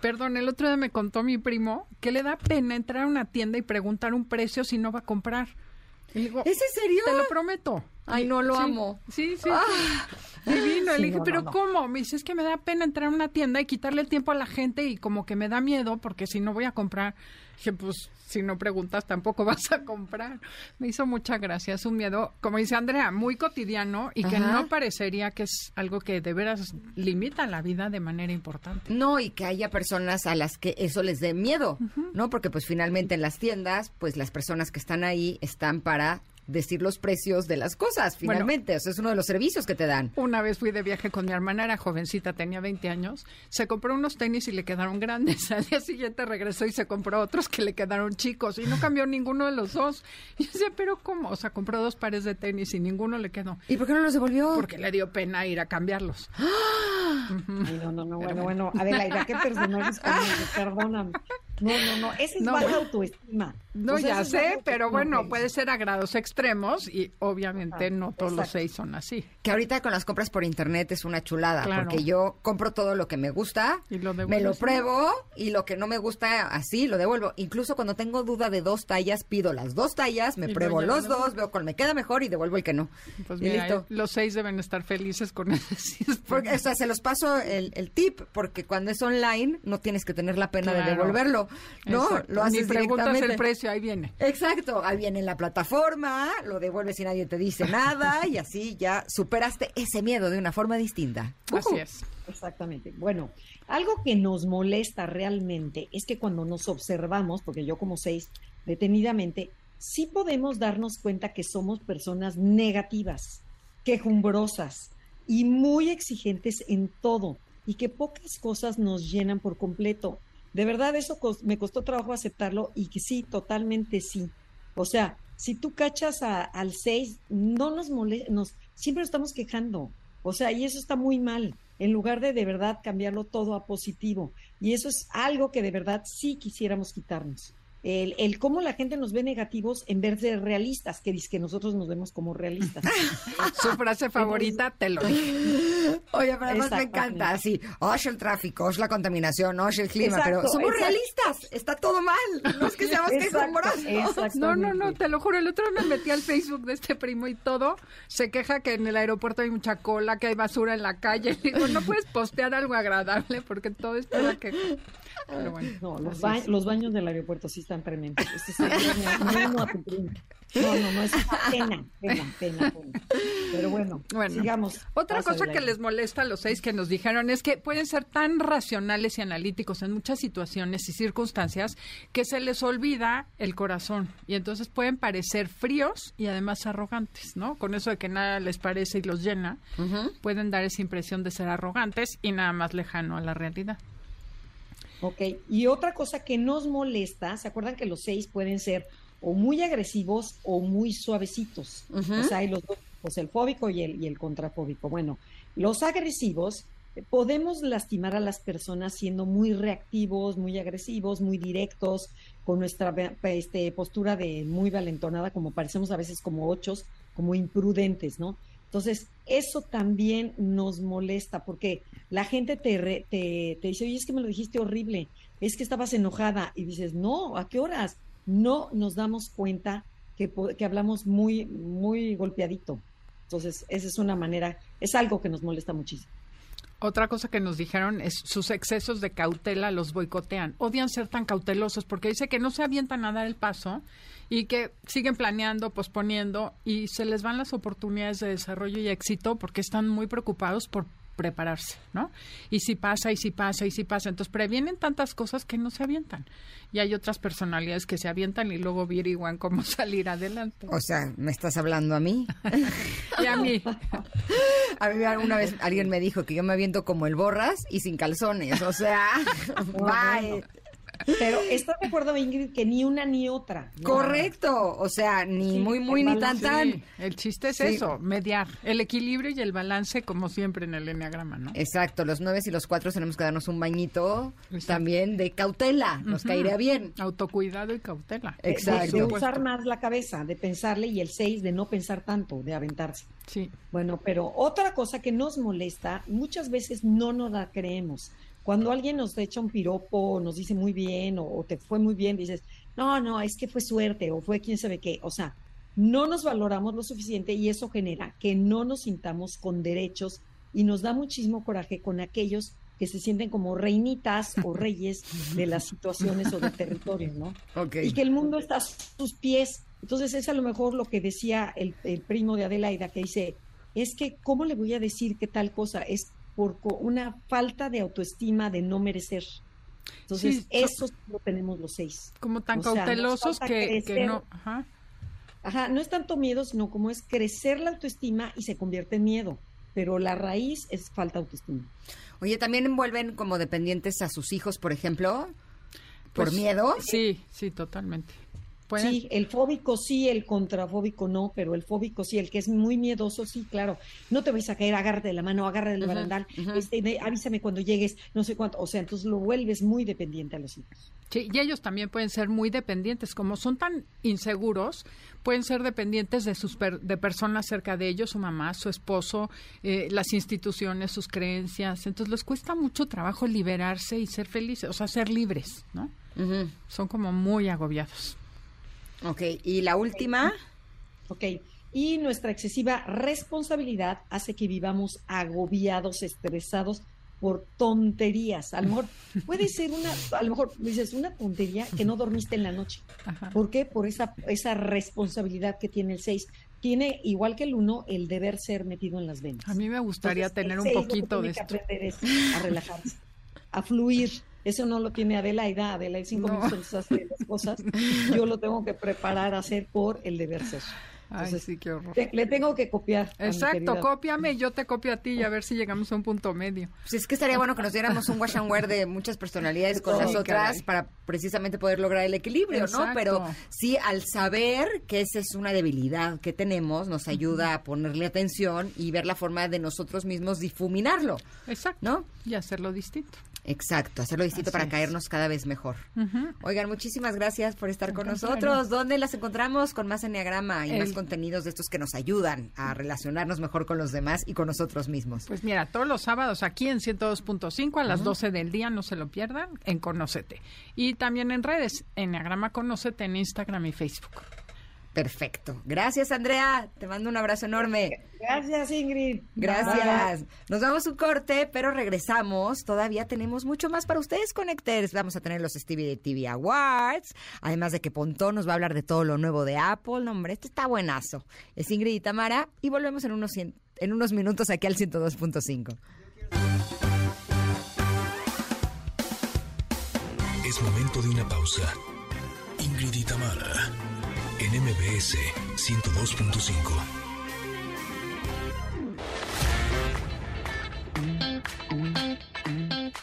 Perdón, el otro día me contó mi primo que le da pena entrar a una tienda y preguntar un precio si no va a comprar. Y digo, ¿Es en serio? te lo prometo. Ay, no, lo Sí, amo. Sí, sí. sí. Divino. Sí, le dije, no, pero no, no. ¿cómo? Me dice, es que me da pena entrar a una tienda y quitarle el tiempo a la gente y como que me da miedo porque si no voy a comprar. Dije, pues si no preguntas tampoco vas a comprar. Me hizo mucha gracia. Es un miedo, como dice Andrea, muy cotidiano y que Ajá. no parecería que es algo que de veras limita la vida de manera importante. No, y que haya personas a las que eso les dé miedo, ¿no? Porque pues finalmente en las tiendas, pues las personas que están ahí están para decir los precios de las cosas, Bueno. finalmente. o sea, es uno de los servicios que te dan. Una vez fui de viaje con mi hermana, era jovencita, tenía 20 años. Se compró unos tenis y le quedaron grandes. Al día siguiente regresó y se compró otros que le quedaron chicos y no cambió ninguno de los dos. Y yo decía, ¿pero cómo? O sea, compró dos pares de tenis y ninguno le quedó. ¿Y por qué no los devolvió? Porque le dio pena ir a cambiarlos. Ay, no, no, no, bueno, bueno, Adelaida, ¿qué personajes conoces? Perdóname. No, no, no, esa es No, baja autoestima. No, O sea, ya sé, pero bueno, puede ser a grados extremos y obviamente no todos los seis son así. Que ahorita con las compras por internet es una chulada, Claro. porque yo compro todo lo que me gusta, Y lo me lo pruebo y lo que no me gusta así lo devuelvo. Incluso cuando tengo duda de dos tallas, pido las dos tallas, me Y pruebo los lo dos, veo cuál me queda mejor y devuelvo el que no. Pues y mira, listo. los seis deben estar felices con ese sistema. Porque, o sea, se los paso el, el tip, porque cuando es online no tienes que tener la pena de devolverlo, ¿no? Exacto. Lo haces Ni preguntas directamente. el precio ahí viene. Exacto, ahí viene en la plataforma, lo devuelves y nadie te dice nada y así ya superaste ese miedo de una forma distinta. Así es. Exactamente. Bueno, algo que nos molesta realmente es que cuando nos observamos, porque yo como seis, detenidamente, sí podemos darnos cuenta que somos personas negativas, quejumbrosas y muy exigentes en todo y que pocas cosas nos llenan por completo. De verdad, eso me costó trabajo aceptarlo y que sí, totalmente sí. O sea, si tú cachas al 6, no nos molesta, nos, siempre estamos quejando. O sea, y eso está muy mal, en lugar de de verdad cambiarlo todo a positivo. Y eso es algo que de verdad sí quisiéramos quitarnos el, el, cómo la gente nos ve negativos en vez de realistas, que dice que nosotros nos vemos como realistas. Su frase favorita, te lo dije. Oye, pero además me encanta, así, oye el tráfico, oye la contaminación, oye el clima, pero somos realistas, está todo mal, no es que seamos quejumbrosos. No, no, no, te lo juro, el otro me metí al Facebook de este primo y todo, se queja que en el aeropuerto hay mucha cola, que hay basura en la calle, digo, no puedes postear algo agradable porque todo es que... no, los, los, baños del aeropuerto sí están tremendos. Este es no, no, no, es pena, pena, pena, Pero bueno, sigamos. Otra cosa que les molesta a los seis que nos dijeron es que pueden ser tan racionales y analíticos en muchas situaciones y circunstancias que se les olvida el corazón y entonces pueden parecer fríos y además arrogantes, ¿no? Con eso de que nada les parece y los llena, pueden dar esa impresión de ser arrogantes y nada más lejano a la realidad. Ok, y otra cosa que nos molesta, ¿se acuerdan que los seis pueden ser o muy agresivos o muy suavecitos? O sea, hay los dos, pues el fóbico y el, y el contrafóbico. Bueno, los agresivos eh, podemos lastimar a las personas siendo muy reactivos, muy agresivos, muy directos, con nuestra este, postura de muy valentonada, como parecemos a veces como ochos, como imprudentes, ¿no? Entonces, eso también nos molesta porque la gente te, te, dice, oye, es que me lo dijiste horrible, es que estabas enojada y dices, no, ¿a qué horas? No nos damos cuenta que, que hablamos muy, muy golpeadito. Entonces, esa es una manera, es algo que nos molesta muchísimo. Otra cosa que nos dijeron es sus excesos de cautela los boicotean. Odian ser tan cautelosos porque dice que no se avientan a dar el paso y que siguen planeando, posponiendo y se les van las oportunidades de desarrollo y éxito porque están muy preocupados por prepararse, ¿no? Y si pasa, y si pasa, y si pasa. Entonces previenen tantas cosas que no se avientan. Y hay otras personalidades que se avientan y luego averiguan cómo salir adelante. O sea, ¿me estás hablando a mí? y a mí. a mí alguna vez alguien me dijo que yo me aviento como el borras y sin calzones. O sea, bye. Pero está de acuerdo, Ingrid, que ni una ni otra. Correcto. O sea, ni muy, muy, ni tan, tan. El chiste es eso, mediar. El equilibrio y el balance, como siempre en el enneagrama, ¿no? Exacto. Los nueve y los cuatro tenemos que darnos un bañito también de cautela. Nos caería bien. Autocuidado y cautela. Exacto. De, usar más la cabeza, de pensarle, y el seis, de no pensar tanto, de aventarse. Sí. Bueno, pero otra cosa que nos molesta, muchas veces no nos la creemos. Cuando alguien nos echa un piropo, nos dice muy bien o, te fue muy bien, dices, no, no, es que fue suerte o fue quién sabe qué. O sea, no nos valoramos lo suficiente y eso genera que no nos sintamos con derechos y nos da muchísimo coraje con aquellos que se sienten como reinitas o reyes de las situaciones o del territorio, ¿no? Y que el mundo está a sus pies. Entonces es a lo mejor lo que decía el, el primo de Adelaida, que dice, es que, ¿cómo le voy a decir qué tal cosa? Es por una falta de autoestima de no merecer. Entonces, eso lo tenemos los seis. Como tan cautelosos que, no. Ajá. no es tanto miedo, sino como es crecer la autoestima y se convierte en miedo. Pero la raíz es falta de autoestima. Oye, ¿también envuelven como dependientes a sus hijos, por ejemplo? ¿Por pues, miedo? Sí, sí, totalmente. Sí, el fóbico sí, el contrafóbico no, pero el fóbico sí, el que es muy miedoso, sí, claro. No te vais a caer, agárrate de la mano, agárrate del barandal, este, avísame cuando llegues, no sé cuánto. O sea, entonces lo vuelves muy dependiente a los hijos. Sí, y ellos también pueden ser muy dependientes, como son tan inseguros, pueden ser dependientes de sus de personas cerca de ellos, su mamá, su esposo, eh, las instituciones, sus creencias. Entonces les cuesta mucho trabajo liberarse y ser felices, o sea, ser libres, ¿no? Son como muy agobiados. Ok, y la última. Ok, y nuestra excesiva responsabilidad hace que vivamos agobiados, estresados por tonterías. A lo mejor puede ser una, a lo mejor dices una tontería que no dormiste en la noche. ¿Por qué? Por esa, esa responsabilidad que tiene el 6 tiene, igual que el uno, el deber ser metido en las venas. A mí me gustaría tener un poquito de esto. Que aprender es a relajarse, a fluir. Eso no lo tiene Adelaida. Adelaida cinco minutos hace las cosas. Yo lo tengo que preparar a hacer por el deber ser. Ay, sí, qué horror. le tengo que copiar. Exacto, cópiame y yo te copio a ti y a ver si llegamos a un punto medio. Pues es que estaría bueno que nos diéramos un wash and wear de muchas personalidades con las otras para precisamente poder lograr el equilibrio, ¿no? Pero sí, al saber que esa es una debilidad que tenemos, nos ayuda a ponerle atención y ver la forma de nosotros mismos difuminarlo. Exacto. ¿No? Y hacerlo distinto. Exacto, hacerlo distinto para caernos cada vez mejor. Oigan, muchísimas gracias por estar con nosotros. ¿Dónde las encontramos? Con más enneagrama y más contenidos de estos que nos ayudan a relacionarnos mejor con los demás y con nosotros mismos. Pues mira, todos los sábados aquí en 102.5 a las 12 del día, no se lo pierdan, en Conocete. Y también en redes, enneagrama Conocete en Instagram y Facebook. Perfecto. Gracias, Andrea. Te mando un abrazo enorme. Gracias, Ingrid. Gracias. Nos vamos un corte, pero regresamos. Todavía tenemos mucho más para ustedes, Conecters. Vamos a tener los Stevie TV Awards. Además de que Pontón nos va a hablar de todo lo nuevo de Apple. No, hombre, este está buenazo. Es Ingrid y Tamara. Y volvemos en unos, en unos minutos aquí al 102.5. Es momento de una pausa. Ingrid y Tamara en MBS 102.5.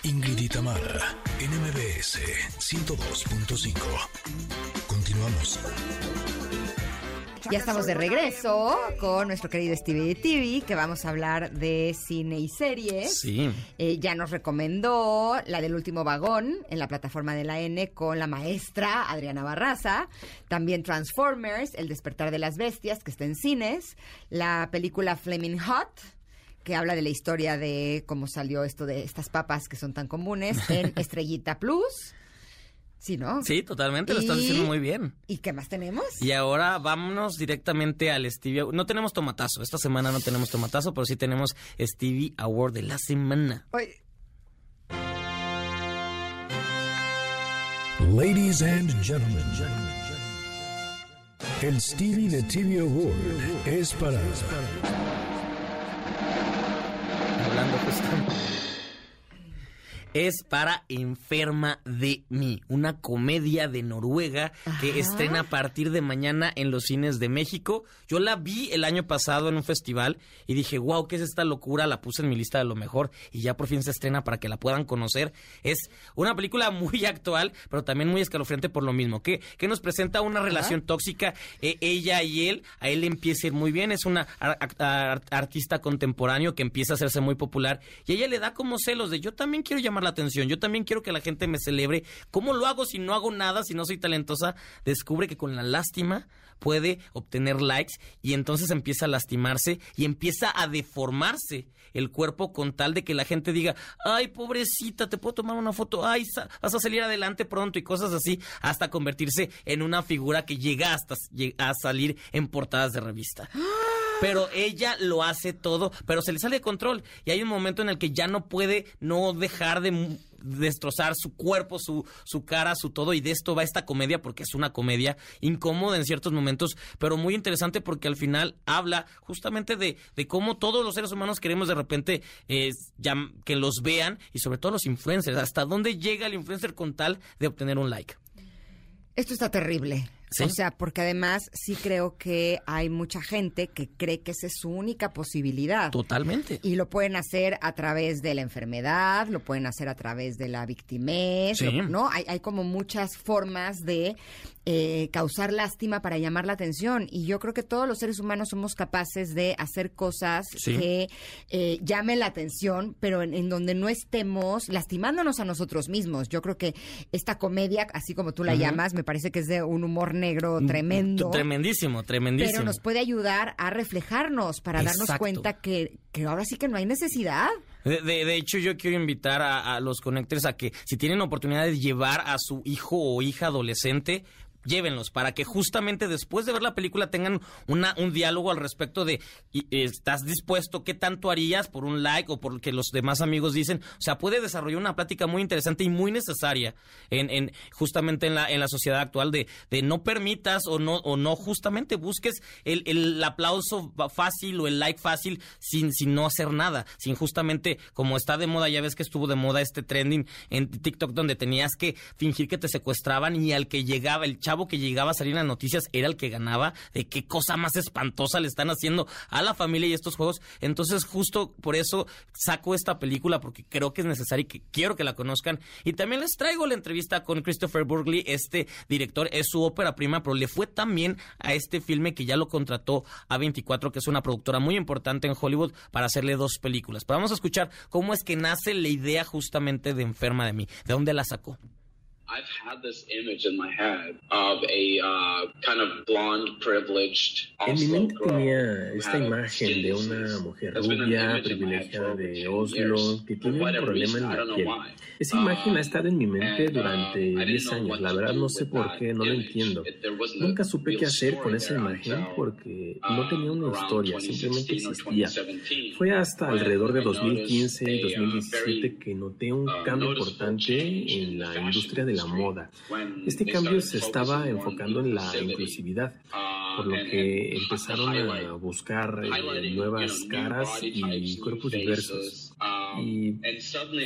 Ingrid y Tamara, NMBS 102.5. Continuamos. Ya estamos de regreso con nuestro querido Stevie TV, que vamos a hablar de cine y series. Sí. Eh, ya nos recomendó la del último vagón en la plataforma de la N con la maestra Adriana Barraza. También Transformers, El despertar de las bestias, que está en cines. La película Flaming Hot que habla de la historia de cómo salió esto de estas papas que son tan comunes en Estrellita Plus. Sí, ¿no? Sí, totalmente, lo estás diciendo muy bien. ¿Y qué más tenemos? Y ahora vámonos directamente al Stevie No tenemos tomatazo, esta semana no tenemos tomatazo, pero sí tenemos Stevie Award de la semana. Ladies and gentlemen, el Stevie de TV Award es para... Hablando justamente es para Enferma de mí, una comedia de Noruega que estrena a partir de mañana en los cines de México. Yo la vi el año pasado en un festival y dije, wow, ¿qué es esta locura? La puse en mi lista de lo mejor y ya por fin se estrena para que la puedan conocer. Es una película muy actual, pero también muy escalofriante por lo mismo, que, que nos presenta una relación tóxica, e, ella y él, a él le empieza a ir muy bien, es una artista contemporáneo que empieza a hacerse muy popular y ella le da como celos de yo también quiero la atención. Yo también quiero que la gente me celebre. ¿Cómo lo hago si no hago nada, si no soy talentosa? Descubre que con la lástima puede obtener likes y entonces empieza a lastimarse y empieza a deformarse el cuerpo con tal de que la gente diga, ay, pobrecita, te puedo tomar una foto, ay, vas a salir adelante pronto y cosas así, hasta convertirse en una figura que llega hasta a salir en portadas de revista. Pero ella lo hace todo, pero se le sale de control y hay un momento en el que ya no puede no dejar de destrozar su cuerpo, su, su cara, su todo, y de esto va esta comedia, porque es una comedia incómoda en ciertos momentos, pero muy interesante porque al final habla justamente de, de cómo todos los seres humanos queremos de repente eh, que los vean, y sobre todo los influencers, hasta dónde llega el influencer con tal de obtener un like. Esto está terrible. O sea, porque además sí creo que hay mucha gente que cree que esa es su única posibilidad. Totalmente. Y lo pueden hacer a través de la enfermedad, lo pueden hacer a través de la victimez, ¿no? Hay, hay como muchas formas de eh, causar lástima para llamar la atención. Y yo creo que todos los seres humanos somos capaces de hacer cosas que eh, llamen la atención, pero en, donde no estemos lastimándonos a nosotros mismos. Yo creo que esta comedia, así como tú la llamas, me parece que es de un humor negro mm, tremendo. Tremendísimo, tremendísimo. Pero nos puede ayudar a reflejarnos para darnos cuenta que, que ahora sí que no hay necesidad. De, de, hecho, yo quiero invitar a, a, los conectores a que si tienen oportunidad de llevar a su hijo o hija adolescente, llévenlos para que justamente después de ver la película tengan una, un diálogo al respecto de ¿estás dispuesto? ¿Qué tanto harías por un like o por que los demás amigos dicen? O sea, puede desarrollar una plática muy interesante y muy necesaria en, en justamente en la, en la sociedad actual de, de no permitas o no, o no justamente busques el, el aplauso fácil o el like fácil sin, sin no hacer nada, sin justamente como está de moda, ya ves que estuvo de moda este trending en TikTok donde tenías que fingir que te secuestraban y al que llegaba, el chavo que llegaba a salir en las noticias era el que ganaba, de qué cosa más espantosa le están haciendo a la familia y estos juegos. Entonces, justo por eso saco esta película, porque creo que es necesario y que quiero que la conozcan. Y también les traigo la entrevista con Christopher Burgley, este director, es su ópera prima, pero le fue también a este filme que ya lo contrató a 24, que es una productora muy importante en Hollywood, para hacerle dos películas. Pero vamos a escuchar cómo es que nace la idea justamente de Enferma de mí, de dónde la sacó. I've had this image in my head of a uh, kind of blonde, privileged. En mi mente tenía esta imagen de una mujer rubia, privilegiada de Oslo, que tiene un problema en la piel. Esa imagen ha estado en mi mente uh, durante 10 años. La verdad no sé por qué, no lo entiendo. Nunca supe qué hacer con esa imagen porque no tenía una historia, simplemente existía. Fue hasta alrededor de 2015 y 2017 que noté un uh, cambio importante en la industria de la moda. Este cambio se estaba enfocando en la inclusividad, por lo que empezaron a buscar eh, nuevas caras y cuerpos diversos. Y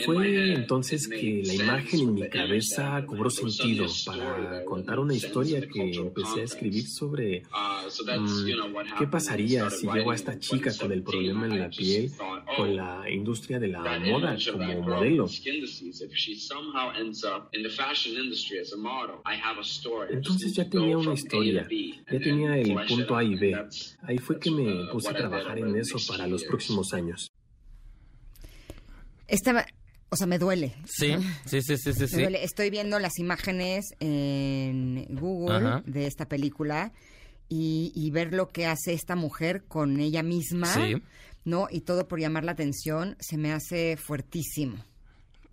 fue entonces que la imagen en mi cabeza cobró sentido para contar una historia que empecé a escribir sobre mm, qué pasaría si llevo a esta chica con el problema en la piel con la industria de la moda como modelo. Entonces ya tenía una historia, ya tenía el punto A y B. Ahí fue que me puse a trabajar en eso para los próximos años. Esta, o sea, me duele. Sí, sí, sí, sí, sí. Estoy viendo las imágenes en Google de esta película y, y, ver lo que hace esta mujer con ella misma, ¿no? Y todo por llamar la atención se me hace fuertísimo.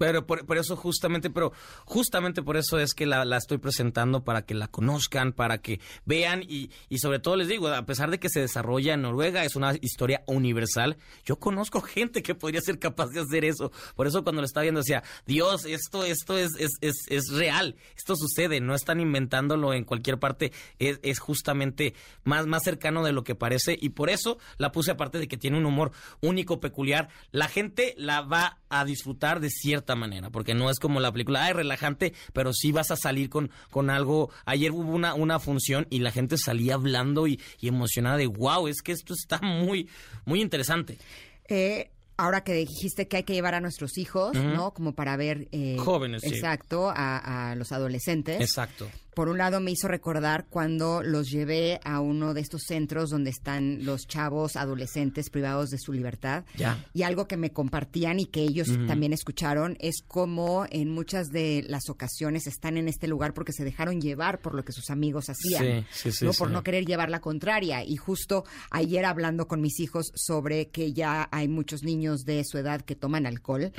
Pero por, eso justamente, pero justamente por eso es que la, estoy presentando para que la conozcan, para que vean y, y sobre todo les digo, a pesar de que se desarrolla en Noruega, es una historia universal. Yo conozco gente que podría ser capaz de hacer eso. Por eso cuando lo estaba viendo decía, Dios, esto, esto es, es, es, es real, esto sucede, no están inventándolo en cualquier parte, es, es justamente más, más cercano de lo que parece y por eso la puse aparte de que tiene un humor único, peculiar. La gente la va a disfrutar de cierta manera, porque no es como la película, ay, relajante, pero sí vas a salir con, con algo. Ayer hubo una, una función y la gente salía hablando y, emocionada de, wow, es que esto está muy, muy interesante. Eh, ahora que dijiste que hay que llevar a nuestros hijos, ¿no? Como para ver... Eh, Jóvenes, Exacto, a, a, los adolescentes. Exacto por un lado me hizo recordar cuando los llevé a uno de estos centros donde están los chavos adolescentes privados de su libertad. Y algo que me compartían y que ellos también escucharon es como en muchas de las ocasiones están en este lugar porque se dejaron llevar por lo que sus amigos hacían, no por no querer llevar la contraria. Y justo ayer hablando con mis hijos sobre que ya hay muchos niños de su edad que toman alcohol.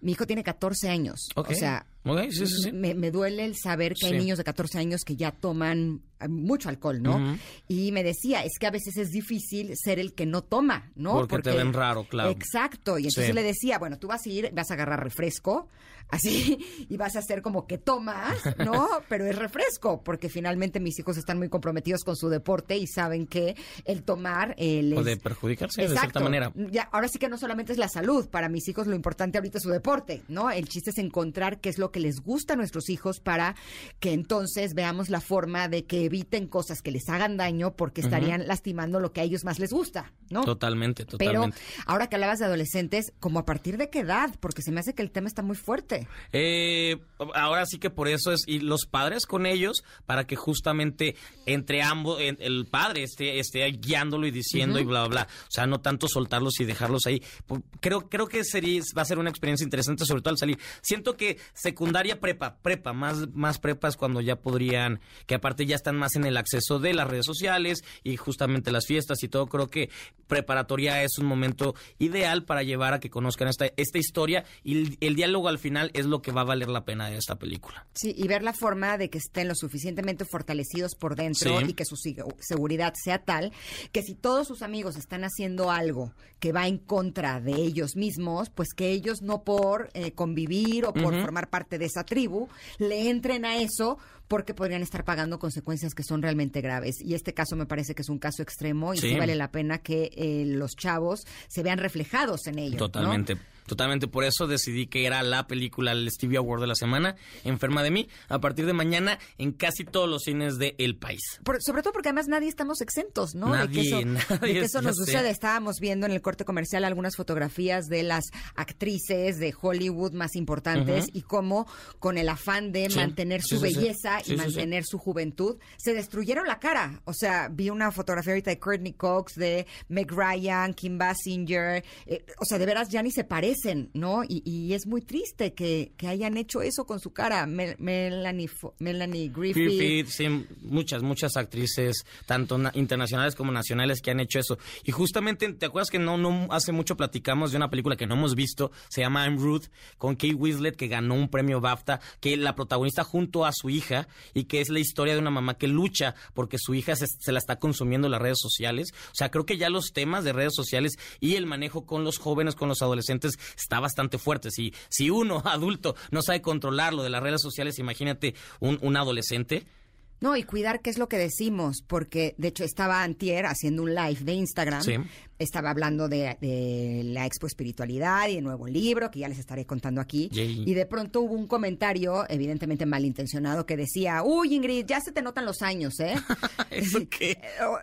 Mi hijo tiene 14 años. O sea, me, duele el saber que hay niños de 14 años que ya toman mucho alcohol, ¿no? Y me decía, es que a veces es difícil ser el que no toma, ¿no? Porque, te ven raro, claro. Exacto. Y entonces le decía, bueno, tú vas a ir, vas a agarrar refresco, así, y vas a hacer como que tomas, ¿no? Pero es refresco, porque finalmente mis hijos están muy comprometidos con su deporte y saben que el tomar... Eh, Puede perjudicarse de cierta manera. Ya, ahora sí que no solamente es la salud, para mis hijos lo importante ahorita es su deporte, ¿no? El chiste es encontrar qué es lo que les gusta a nuestros hijos para que entonces veamos la forma de que eviten cosas que les hagan daño porque estarían lastimando lo que a ellos más les gusta, ¿no? Totalmente, totalmente. Pero ahora que hablabas de adolescentes, ¿como a partir de qué edad? Porque se me hace que el tema está muy fuerte. Eh, ahora sí que por eso es, y los padres con ellos, para que justamente entre ambos, el padre esté, esté guiándolo y diciendo y bla, bla, bla. O sea, no tanto soltarlos y dejarlos ahí. Creo, creo que sería, va a ser una experiencia interesante, sobre todo al salir. Siento que secundaria prepa, prepa, más, más prepas cuando ya podrían, que aparte ya están más en el acceso de las redes sociales y justamente las fiestas y todo. Creo que preparatoria es un momento ideal para llevar a que conozcan esta, esta historia y el, diálogo al final es lo que va a valer la pena de esta película. Sí, y ver la forma de que estén lo suficientemente fortalecidos por dentro y que su seguridad sea tal que si todos sus amigos están haciendo algo que va en contra de ellos mismos, pues que ellos no por eh, convivir o por formar parte de esa tribu le entren a eso porque podrían estar pagando consecuencias que son realmente graves. Y este caso me parece que es un caso extremo y sí, vale la pena que eh, los chavos se vean reflejados en ello. Totalmente. Totalmente, por eso decidí que era la película, el Stevie Award de la semana, Enferma de mí, a partir de mañana en casi todos los cines del país. sobre todo porque además nadie estamos exentos, ¿no? Nadie, de que eso, nadie, de eso nos sucede. Estábamos viendo en el corte comercial algunas fotografías de las actrices de Hollywood más importantes y cómo con el afán de mantener su belleza y mantener su juventud, se destruyeron la cara. O sea, vi una fotografía ahorita de Courtney Cox, de Meg Ryan, Kim Basinger, eh, o sea, de veras ya ni se parece ¿no? Y, es muy triste que, hayan hecho eso con su cara. Melanie, Melanie Griffith. Griffith, sí, muchas, muchas actrices, tanto internacionales como nacionales, que han hecho eso. Y justamente, ¿te acuerdas que no, no hace mucho platicamos de una película que no hemos visto? Se llama I'm Ruth, con Kate Winslet, que ganó un premio BAFTA, que la protagonista junto a su hija, y que es la historia de una mamá que lucha porque su hija se, se la está consumiendo en las redes sociales. O sea, creo que ya los temas de redes sociales y el manejo con los jóvenes, con los adolescentes, está bastante fuerte. Si, si uno adulto no sabe controlar lo de las redes sociales, imagínate un, un adolescente. No, y cuidar qué es lo que decimos, porque de hecho estaba Antier haciendo un live de Instagram. Estaba hablando de, la expo espiritualidad y de nuevo libro, que ya les estaré contando aquí. Y de pronto hubo un comentario, evidentemente malintencionado, que decía, uy Ingrid, ya se te notan los años, ¿eh? ¿Eso qué?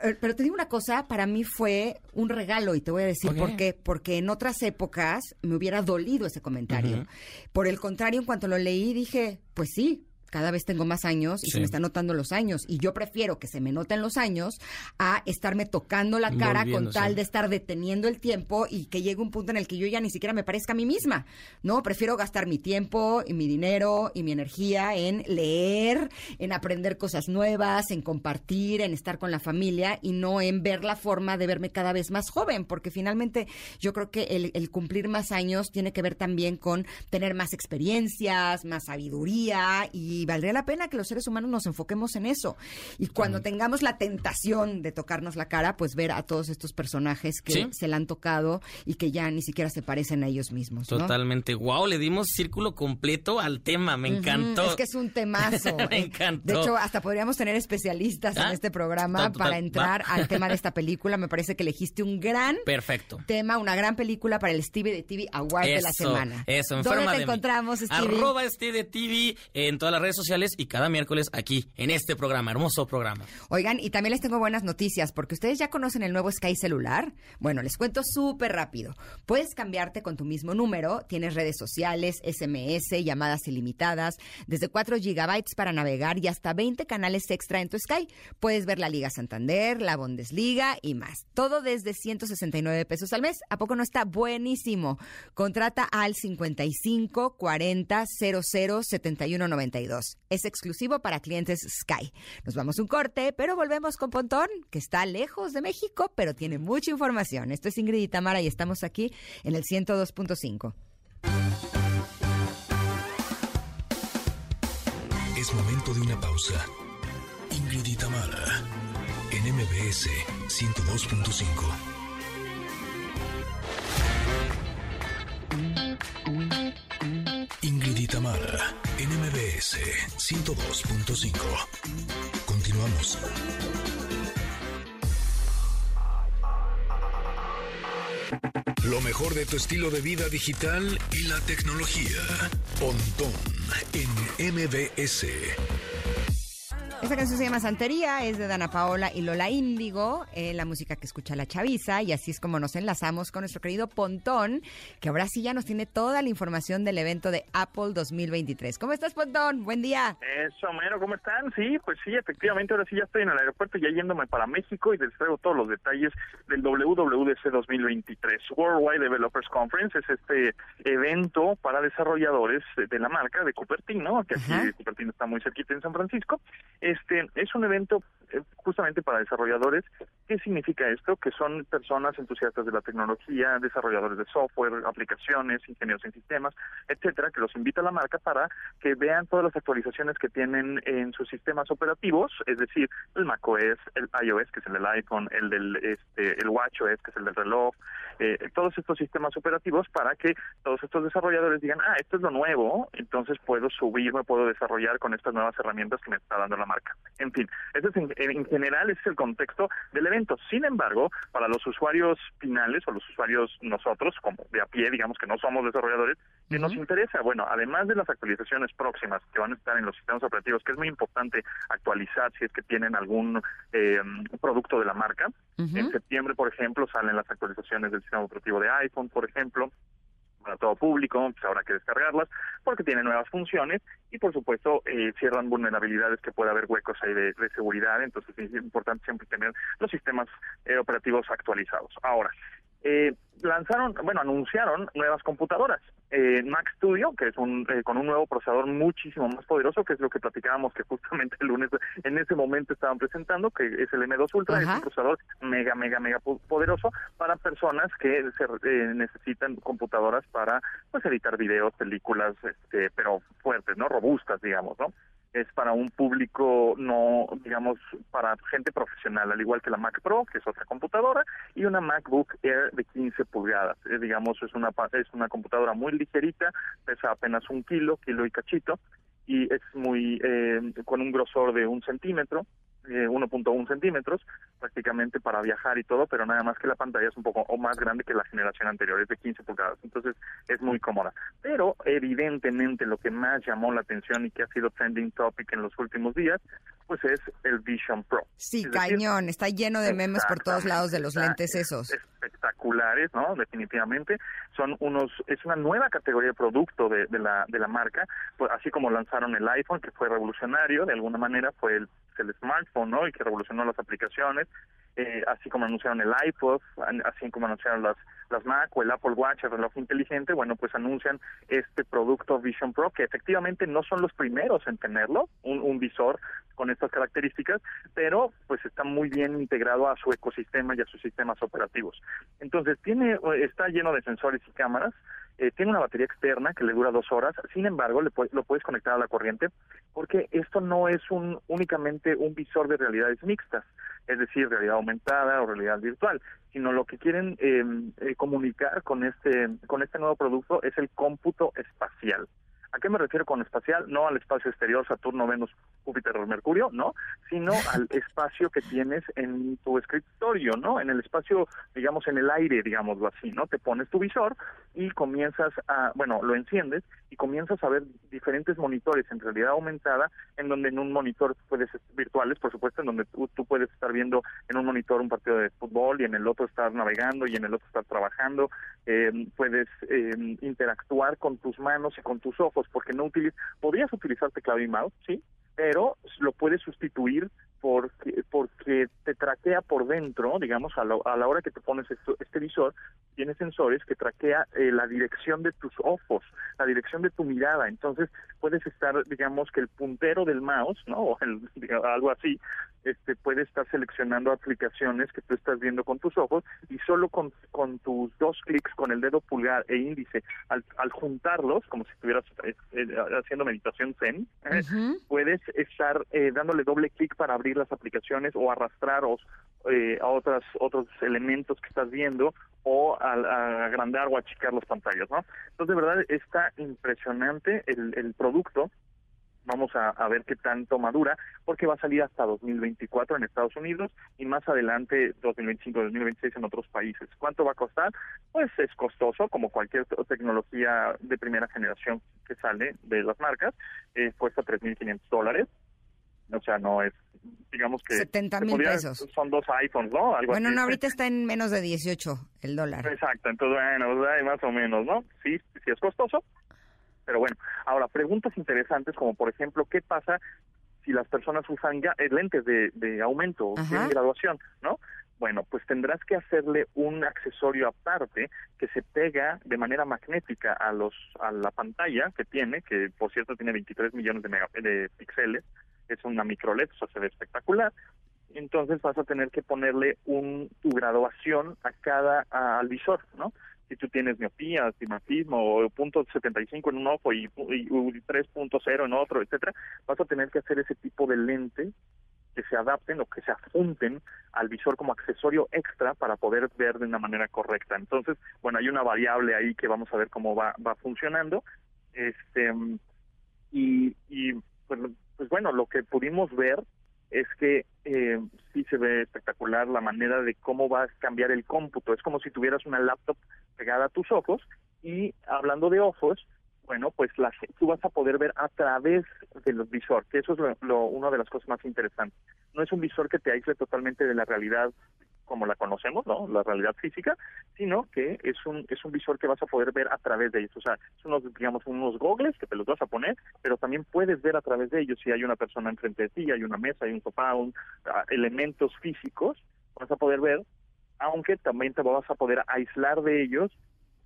Eh, pero te digo una cosa, para mí fue un regalo y te voy a decir por qué. Porque en otras épocas me hubiera dolido ese comentario. Por el contrario, en cuanto lo leí, dije, pues sí, cada vez tengo más años y se me están notando los años. Y yo prefiero que se me noten los años a estarme tocando la cara con tal de estar deteniendo el tiempo y que llegue un punto en el que yo ya ni siquiera me parezca a mí misma. No, prefiero gastar mi tiempo y mi dinero y mi energía en leer, en aprender cosas nuevas, en compartir, en estar con la familia y no en ver la forma de verme cada vez más joven, porque finalmente yo creo que el, el cumplir más años tiene que ver también con tener más experiencias, más sabiduría y y valdría la pena que los seres humanos nos enfoquemos en eso. Y cuando tengamos la tentación de tocarnos la cara, pues ver a todos estos personajes que se la han tocado y que ya ni siquiera se parecen a ellos mismos. Totalmente. Wow, le dimos círculo completo al tema, me encantó. Es que es un temazo. me eh. encantó. De hecho, hasta podríamos tener especialistas en ah, este programa para entrar al tema de esta película. Me parece que elegiste un gran Perfecto. tema, una gran película para el Stevie de TV Award de la semana. Eso, ¿Dónde te encontramos, Stevie? Arroba Stevie de TV en todas las redes sociales y cada miércoles aquí en este programa, hermoso programa. Oigan, y también les tengo buenas noticias porque ustedes ya conocen el nuevo Sky celular. Bueno, les cuento súper rápido. Puedes cambiarte con tu mismo número, tienes redes sociales, SMS, llamadas ilimitadas, desde 4 gigabytes para navegar y hasta 20 canales extra en tu Sky. Puedes ver la Liga Santander, la Bundesliga y más. Todo desde 169 pesos al mes. ¿A poco no está buenísimo? Contrata al 55 40 00 71 92 es exclusivo para clientes Sky. Nos vamos un corte, pero volvemos con Pontón, que está lejos de México, pero tiene mucha información. Esto es Ingrid y Tamara y estamos aquí en el 102.5. Es momento de una pausa. Ingrid y en MBS 102.5. Ingrid y Tamara, NMBS 102.5. Continuamos. Lo mejor de tu estilo de vida digital y la tecnología. Pontón en MBS. Esta canción se llama Santería, es de Dana Paola y Lola Índigo, eh, la música que escucha la chaviza, y así es como nos enlazamos con nuestro querido Pontón, que ahora sí ya nos tiene toda la información del evento de Apple 2023. ¿Cómo estás, Pontón? Buen día. Eso, mero, ¿cómo están? Sí, pues sí, efectivamente, ahora sí ya estoy en el aeropuerto, ya yéndome para México y les traigo todos los detalles del WWDC 2023. Worldwide Developers Conference es este evento para desarrolladores de la marca de Cupertino, que aquí Cupertino está muy cerquita en San Francisco este es un evento eh, justamente para desarrolladores. ¿Qué significa esto? Que son personas entusiastas de la tecnología, desarrolladores de software, aplicaciones, ingenieros en sistemas, etcétera, que los invita a la marca para que vean todas las actualizaciones que tienen en sus sistemas operativos, es decir, el macOS, el iOS, que es el del iPhone, el del este, el WatchOS, que es el del reloj, eh, todos estos sistemas operativos para que todos estos desarrolladores digan, ah, esto es lo nuevo, entonces puedo subirme, puedo desarrollar con estas nuevas herramientas que me está dando la marca. En fin, ese es en, en general ese es el contexto del evento. Sin embargo, para los usuarios finales o los usuarios nosotros, como de a pie, digamos que no somos desarrolladores, que nos interesa, bueno, además de las actualizaciones próximas que van a estar en los sistemas operativos, que es muy importante actualizar si es que tienen algún eh, producto de la marca. En septiembre, por ejemplo, salen las actualizaciones del sistema operativo de iPhone, por ejemplo para todo público, pues habrá que descargarlas porque tiene nuevas funciones y por supuesto eh, cierran vulnerabilidades que puede haber huecos ahí de, seguridad, entonces es importante siempre tener los sistemas eh, operativos actualizados. Ahora, eh, lanzaron, bueno, anunciaron nuevas computadoras. Eh, Mac Studio, que es un eh, con un nuevo procesador muchísimo más poderoso, que es lo que platicábamos que justamente el lunes en ese momento estaban presentando, que es el M2 Ultra, es un procesador mega, mega, mega poderoso para personas que se, eh, necesitan computadoras para pues editar videos, películas, este, pero fuertes, ¿no? Robustas, digamos, ¿no? Es para un público no, digamos, para gente profesional, al igual que la Mac Pro, que es otra computadora, y una MacBook Air de 15 pulgadas. Eh, digamos, es una, es una computadora muy ligerita, pesa apenas un kilo, kilo y cachito, y es muy, eh, con un grosor de un centímetro, 1.1 eh, centímetros prácticamente para viajar y todo, pero nada más que la pantalla es un poco o más grande que la generación anterior, es de 15 pulgadas, entonces es muy cómoda. Pero evidentemente lo que más llamó la atención y que ha sido trending topic en los últimos días, pues es el Vision Pro. Sí, cañón, está lleno de memes por todos lados de los lentes esos. Espectaculares, ¿no? Definitivamente. Son unos, es una nueva categoría de producto de, de la, de la marca, pues así como lanzaron el iPhone, que fue revolucionario, de alguna manera fue el el smartphone, ¿no? Y que revolucionó las aplicaciones, eh, así como anunciaron el iPod, así como anunciaron las, las Mac o el Apple Watch, el reloj inteligente, bueno, pues anuncian este producto Vision Pro, que efectivamente no son los primeros en tenerlo, un, un visor con estas características, pero pues está muy bien integrado a su ecosistema y a sus sistemas operativos. Entonces, tiene, está lleno de sensores y cámaras, eh, tiene una batería externa que le dura dos horas, sin embargo, le lo puedes conectar a la corriente porque esto no es un únicamente un visor de realidades mixtas, es decir, realidad aumentada o realidad virtual, sino lo que quieren eh, eh, comunicar con este con este nuevo producto es el cómputo espacial. ¿A qué me refiero con espacial? No al espacio exterior, Saturno, Venus, Júpiter o Mercurio, ¿no? Sino al espacio que tienes en tu escritorio, ¿no? En el espacio, digamos, en el aire, digámoslo así, ¿no? Te pones tu visor y comienzas a, bueno, lo enciendes y comienzas a ver diferentes monitores en realidad aumentada, en donde en un monitor puedes, virtuales, por supuesto, en donde tú, puedes estar viendo en un monitor un partido de fútbol y en el otro estar navegando y en el otro estar trabajando, eh, puedes eh, interactuar con tus manos y con tus ojos porque no utilizas, podrías utilizar teclado y mouse, sí, pero lo puedes sustituir porque, porque te traquea por dentro, digamos, a, a la hora que te pones este visor, tiene sensores que traquea eh, la dirección de tus ojos, la dirección de tu mirada. Entonces, puedes estar, digamos, que el puntero del mouse, ¿no? O algo así, este, puede estar seleccionando aplicaciones que tú estás viendo con tus ojos y solo con, con tus dos clics, con el dedo pulgar e índice, al, al juntarlos, como si estuvieras eh, eh, haciendo meditación zen, puedes estar dándole doble clic para abrir las aplicaciones o arrastrar eh, a otras, otros elementos que estás viendo o a, agrandar o achicar las pantallas, ¿no? Entonces, de verdad, está impresionante el, el producto. Vamos a, a, ver qué tanto madura, porque va a salir hasta 2024 en Estados Unidos y más adelante 2025-2026 en otros países. ¿Cuánto va a costar? Pues es costoso, como cualquier tecnología de primera generación que sale de las marcas, eh, cuesta 3.500 dólares o sea, no es, digamos que... 70 mil pesos. Son dos iPhones, ¿no? Algo bueno, no, ahorita está en menos de 18 el dólar. Exacto, entonces, bueno, más o menos, ¿no? Sí, sí es costoso, pero bueno. Ahora, preguntas interesantes como, por ejemplo, ¿qué pasa si las personas usan ya, eh, lentes de, de aumento, de graduación, ¿no? Bueno, pues tendrás que hacerle un accesorio aparte que se pega de manera magnética a los a la pantalla que tiene, que por cierto tiene 23 millones de, de píxeles, es una micro LED, o sea, se ve espectacular. Entonces vas a tener que ponerle un, tu graduación a cada al visor, ¿no? Si tú tienes miopía, astigmatismo o punto 75 en un ojo y, y 3.0 en otro, etcétera, vas a tener que hacer ese tipo de lente que se adapten o que se adjunten al visor como accesorio extra para poder ver de una manera correcta. Entonces, bueno, hay una variable ahí que vamos a ver cómo va, funcionando. Este, y, y pues, pues bueno, lo que pudimos ver es que eh, sí se ve espectacular la manera de cómo va a cambiar el cómputo. Es como si tuvieras una laptop pegada a tus ojos y hablando de ojos, bueno, pues la, tú vas a poder ver a través del visor, que eso es lo, una de las cosas más interesantes. No es un visor que te aísle totalmente de la realidad como la conocemos, ¿no? La realidad física, sino que es un es un visor que vas a poder ver a través de ellos. O sea, son unos, digamos, unos gogles que te los vas a poner, pero también puedes ver a través de ellos si hay una persona enfrente de ti, hay una mesa, hay un sofá, un, ah, elementos físicos, vas a poder ver, aunque también te vas a poder aislar de ellos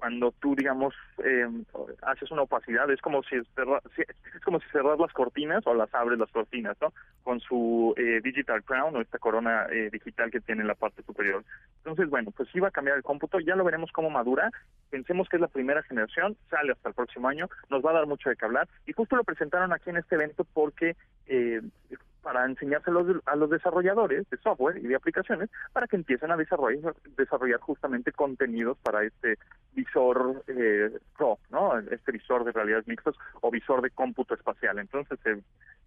cuando tú digamos eh, haces una opacidad es como si, es como si cerras las cortinas o las abres las cortinas no con su eh, digital crown o esta corona eh, digital que tiene en la parte superior. Entonces bueno pues sí va a cambiar el cómputo ya lo veremos cómo madura. Pensemos que es la primera generación sale hasta el próximo año nos va a dar mucho de qué hablar. Y justo lo presentaron aquí en este evento porque para enseñárselos a los desarrolladores de software y de aplicaciones para que empiecen a desarrollar, desarrollar justamente contenidos para este visor eh, Pro, ¿no? Este visor de realidades mixtas o visor de cómputo espacial. Entonces, eh,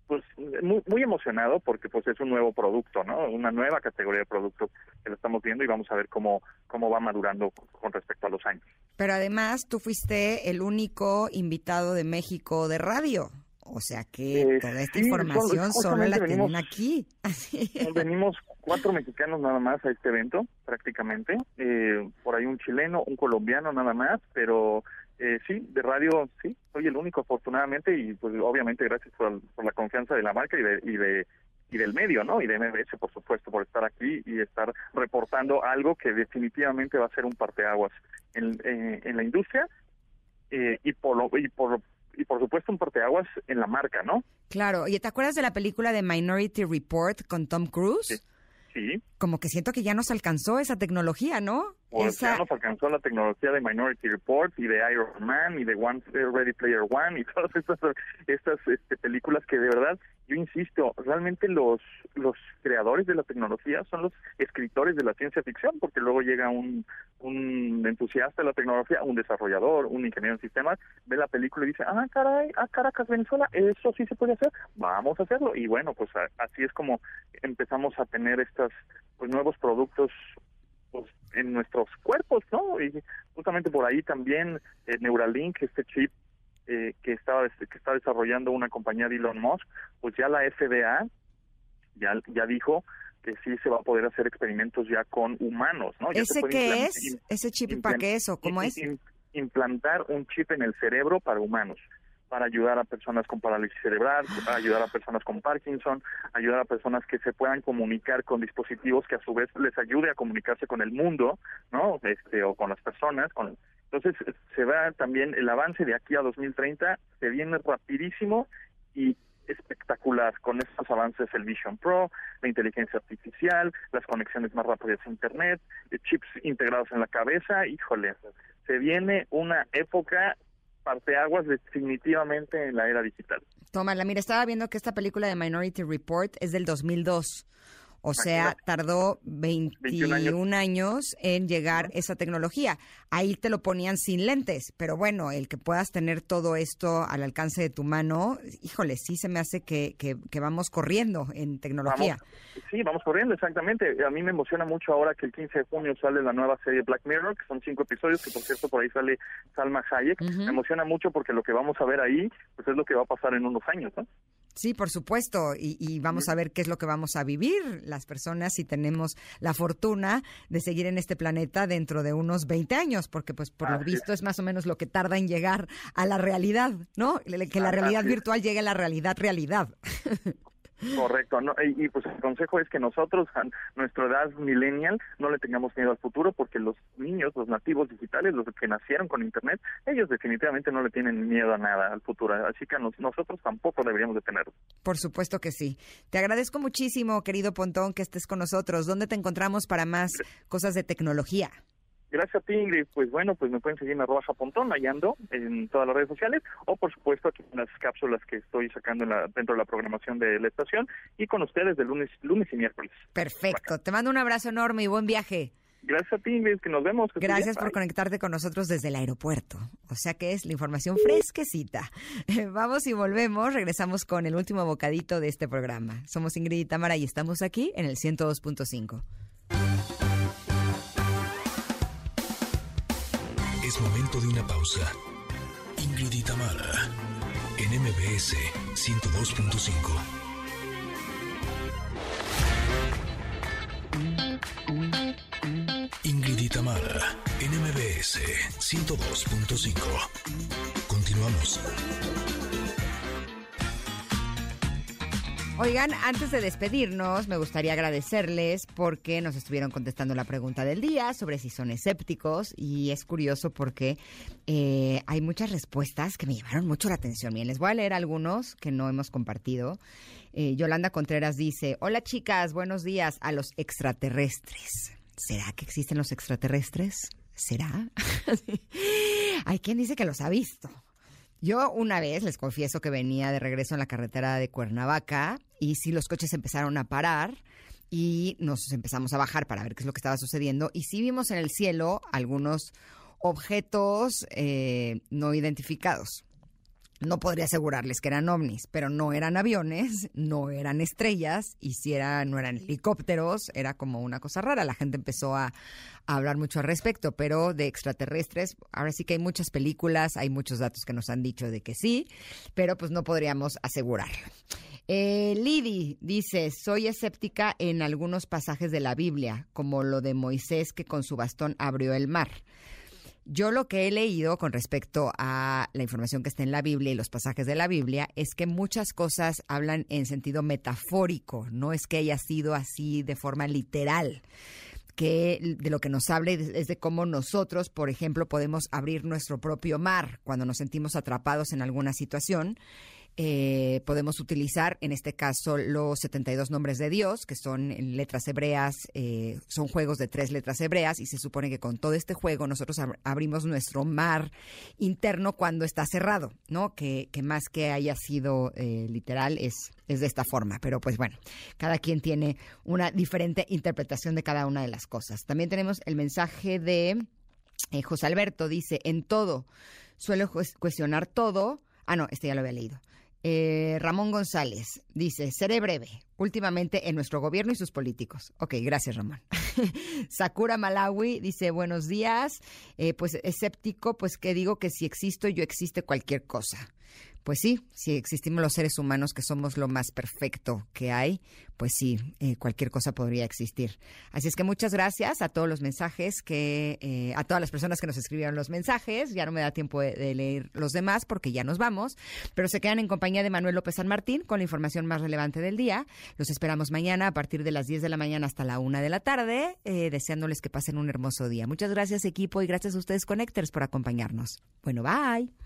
pues muy, muy emocionado porque pues es un nuevo producto, ¿no? Una nueva categoría de producto que lo estamos viendo y vamos a ver cómo cómo va madurando con respecto a los años. Pero además tú fuiste el único invitado de México de radio. O sea que eh, toda esta información solo la tienen aquí. venimos cuatro mexicanos nada más a este evento, prácticamente. Eh, por ahí un chileno, un colombiano nada más, pero eh, sí, de radio sí, soy el único afortunadamente y pues obviamente gracias por, la confianza de la marca y de, y de y del medio, ¿no? Y de MBS, por supuesto, por estar aquí y estar reportando algo que definitivamente va a ser un parteaguas en, en la industria eh, y por lo, y por y por supuesto un porteaguas en la marca, ¿no? Claro, ¿y te acuerdas de la película de Minority Report con Tom Cruise? Sí. Como que siento que ya nos alcanzó esa tecnología, ¿no? Pues ya nos alcanzó la tecnología de Minority Report y de Iron Man y de One Ready Player One y todas estas estas este, películas que de verdad yo insisto, realmente los los creadores de la tecnología son los escritores de la ciencia ficción, porque luego llega un, un entusiasta de la tecnología, un desarrollador, un ingeniero en sistemas, ve la película y dice, ah, caray, ah, Caracas, Venezuela, eso sí se puede hacer, vamos a hacerlo. Y bueno, pues así es como empezamos a tener estos pues, nuevos productos pues, en nuestros cuerpos, ¿no? Y justamente por ahí también eh, Neuralink, este chip eh, que estaba que está desarrollando una compañía de Elon Musk, pues ya la FDA ya ya dijo que sí se va a poder hacer experimentos ya con humanos, ¿no? ¿Ese qué es? ¿Ese chip para qué es o cómo es? implantar un chip en el cerebro para humanos para ayudar a personas con parálisis cerebral, para ayudar a personas con Parkinson, ayudar a personas que se puedan comunicar con dispositivos que a su vez les ayude a comunicarse con el mundo, ¿no? Este o con las personas, con entonces se va también el avance de aquí a 2030 se viene rapidísimo y espectacular con estos avances el Vision Pro, la inteligencia artificial, las conexiones más rápidas a internet, chips integrados en la cabeza, híjole, se viene una época parteaguas definitivamente en la era digital. Tómala, mira, estaba viendo que esta película de Minority Report es del 2002. O sea, tardó 21, años. en llegar esa tecnología. Ahí te lo ponían sin lentes, pero bueno, el que puedas tener todo esto al alcance de tu mano, híjole, sí se me hace que, que, vamos corriendo en tecnología. sí, vamos corriendo, exactamente. A mí me emociona mucho ahora que el 15 de junio sale la nueva serie Black Mirror, que son cinco episodios, que por cierto por ahí sale Salma Hayek. Me emociona mucho porque lo que vamos a ver ahí, pues es lo que va a pasar en unos años, ¿no? Sí, por supuesto, y, vamos a ver qué es lo que vamos a vivir las personas si tenemos la fortuna de seguir en este planeta dentro de unos 20 años, porque pues por lo visto es más o menos lo que tarda en llegar a la realidad, ¿no? Que la realidad virtual llegue a la realidad realidad. Correcto, no, y, pues el consejo es que nosotros, a nuestra edad millennial, no le tengamos miedo al futuro porque los niños, los nativos digitales, los que nacieron con Internet, ellos definitivamente no le tienen miedo a nada al futuro, así que nosotros tampoco deberíamos de tenerlo. Por supuesto que sí. Te agradezco muchísimo, querido Pontón, que estés con nosotros. ¿Dónde te encontramos para más cosas de tecnología? Gracias a ti, Ingrid. Pues bueno, pues me pueden seguir en arroba japontón, ahí ando, en todas las redes sociales, o por supuesto aquí en las cápsulas que estoy sacando dentro de la programación de la estación, y con ustedes de lunes, lunes y miércoles. Perfecto. Te mando un abrazo enorme y buen viaje. Gracias a ti, Ingrid, que nos vemos. Gracias por conectarte con nosotros desde el aeropuerto. O sea que es la información fresquecita. Vamos y volvemos. Regresamos con el último bocadito de este programa. Somos Ingrid y Tamara y estamos aquí en el 102.5. Momento de una pausa. Ingrid y en MBS 102.5. Ingrid y en MBS 102.5. Continuamos. Oigan, antes de despedirnos, me gustaría agradecerles porque nos estuvieron contestando la pregunta del día sobre si son escépticos y es curioso porque eh, hay muchas respuestas que me llamaron mucho la atención. Bien, les voy a leer algunos que no hemos compartido. Eh, Yolanda Contreras dice, hola chicas, buenos días a los extraterrestres. ¿Será que existen los extraterrestres? ¿Será? hay quien dice que los ha visto. Yo una vez les confieso que venía de regreso en la carretera de Cuernavaca y sí los coches empezaron a parar y nos empezamos a bajar para ver qué es lo que estaba sucediendo y sí vimos en el cielo algunos objetos eh, no identificados. No podría asegurarles que eran ovnis, pero no eran aviones, no eran estrellas, y si no eran helicópteros, era como una cosa rara. La gente empezó a, hablar mucho al respecto, pero de extraterrestres, ahora sí que hay muchas películas, hay muchos datos que nos han dicho de que sí, pero pues no podríamos asegurarlo. Eh, Lidi dice, soy escéptica en algunos pasajes de la Biblia, como lo de Moisés que con su bastón abrió el mar. Yo lo que he leído con respecto a la información que está en la Biblia y los pasajes de la Biblia es que muchas cosas hablan en sentido metafórico, no es que haya sido así de forma literal que de lo que nos habla es de cómo nosotros, por ejemplo, podemos abrir nuestro propio mar cuando nos sentimos atrapados en alguna situación eh, podemos utilizar, en este caso, los 72 nombres de Dios, que son letras hebreas, eh, son juegos de tres letras hebreas, y se supone que con todo este juego nosotros abrimos nuestro mar interno cuando está cerrado, ¿no? Que, más que haya sido eh, literal es, es de esta forma, pero pues bueno, cada quien tiene una diferente interpretación de cada una de las cosas. También tenemos el mensaje de José Alberto, dice, en todo, suelo cuestionar todo. Ah, no, este ya lo había leído. Eh, Ramón González dice, seré breve, últimamente en nuestro gobierno y sus políticos. Ok, gracias Ramón. Sakura Malawi dice, buenos días, eh, pues escéptico, pues que digo que si existo yo existe cualquier cosa pues sí, si existimos los seres humanos que somos lo más perfecto que hay, pues sí, eh, cualquier cosa podría existir. Así es que muchas gracias a todos los mensajes que, eh, a todas las personas que nos escribieron los mensajes. Ya no me da tiempo de, leer los demás porque ya nos vamos, pero se quedan en compañía de Manuel López San Martín con la información más relevante del día. Los esperamos mañana a partir de las 10 de la mañana hasta la 1 de la tarde, eh, deseándoles que pasen un hermoso día. Muchas gracias equipo y gracias a ustedes Connectors por acompañarnos. Bueno, bye.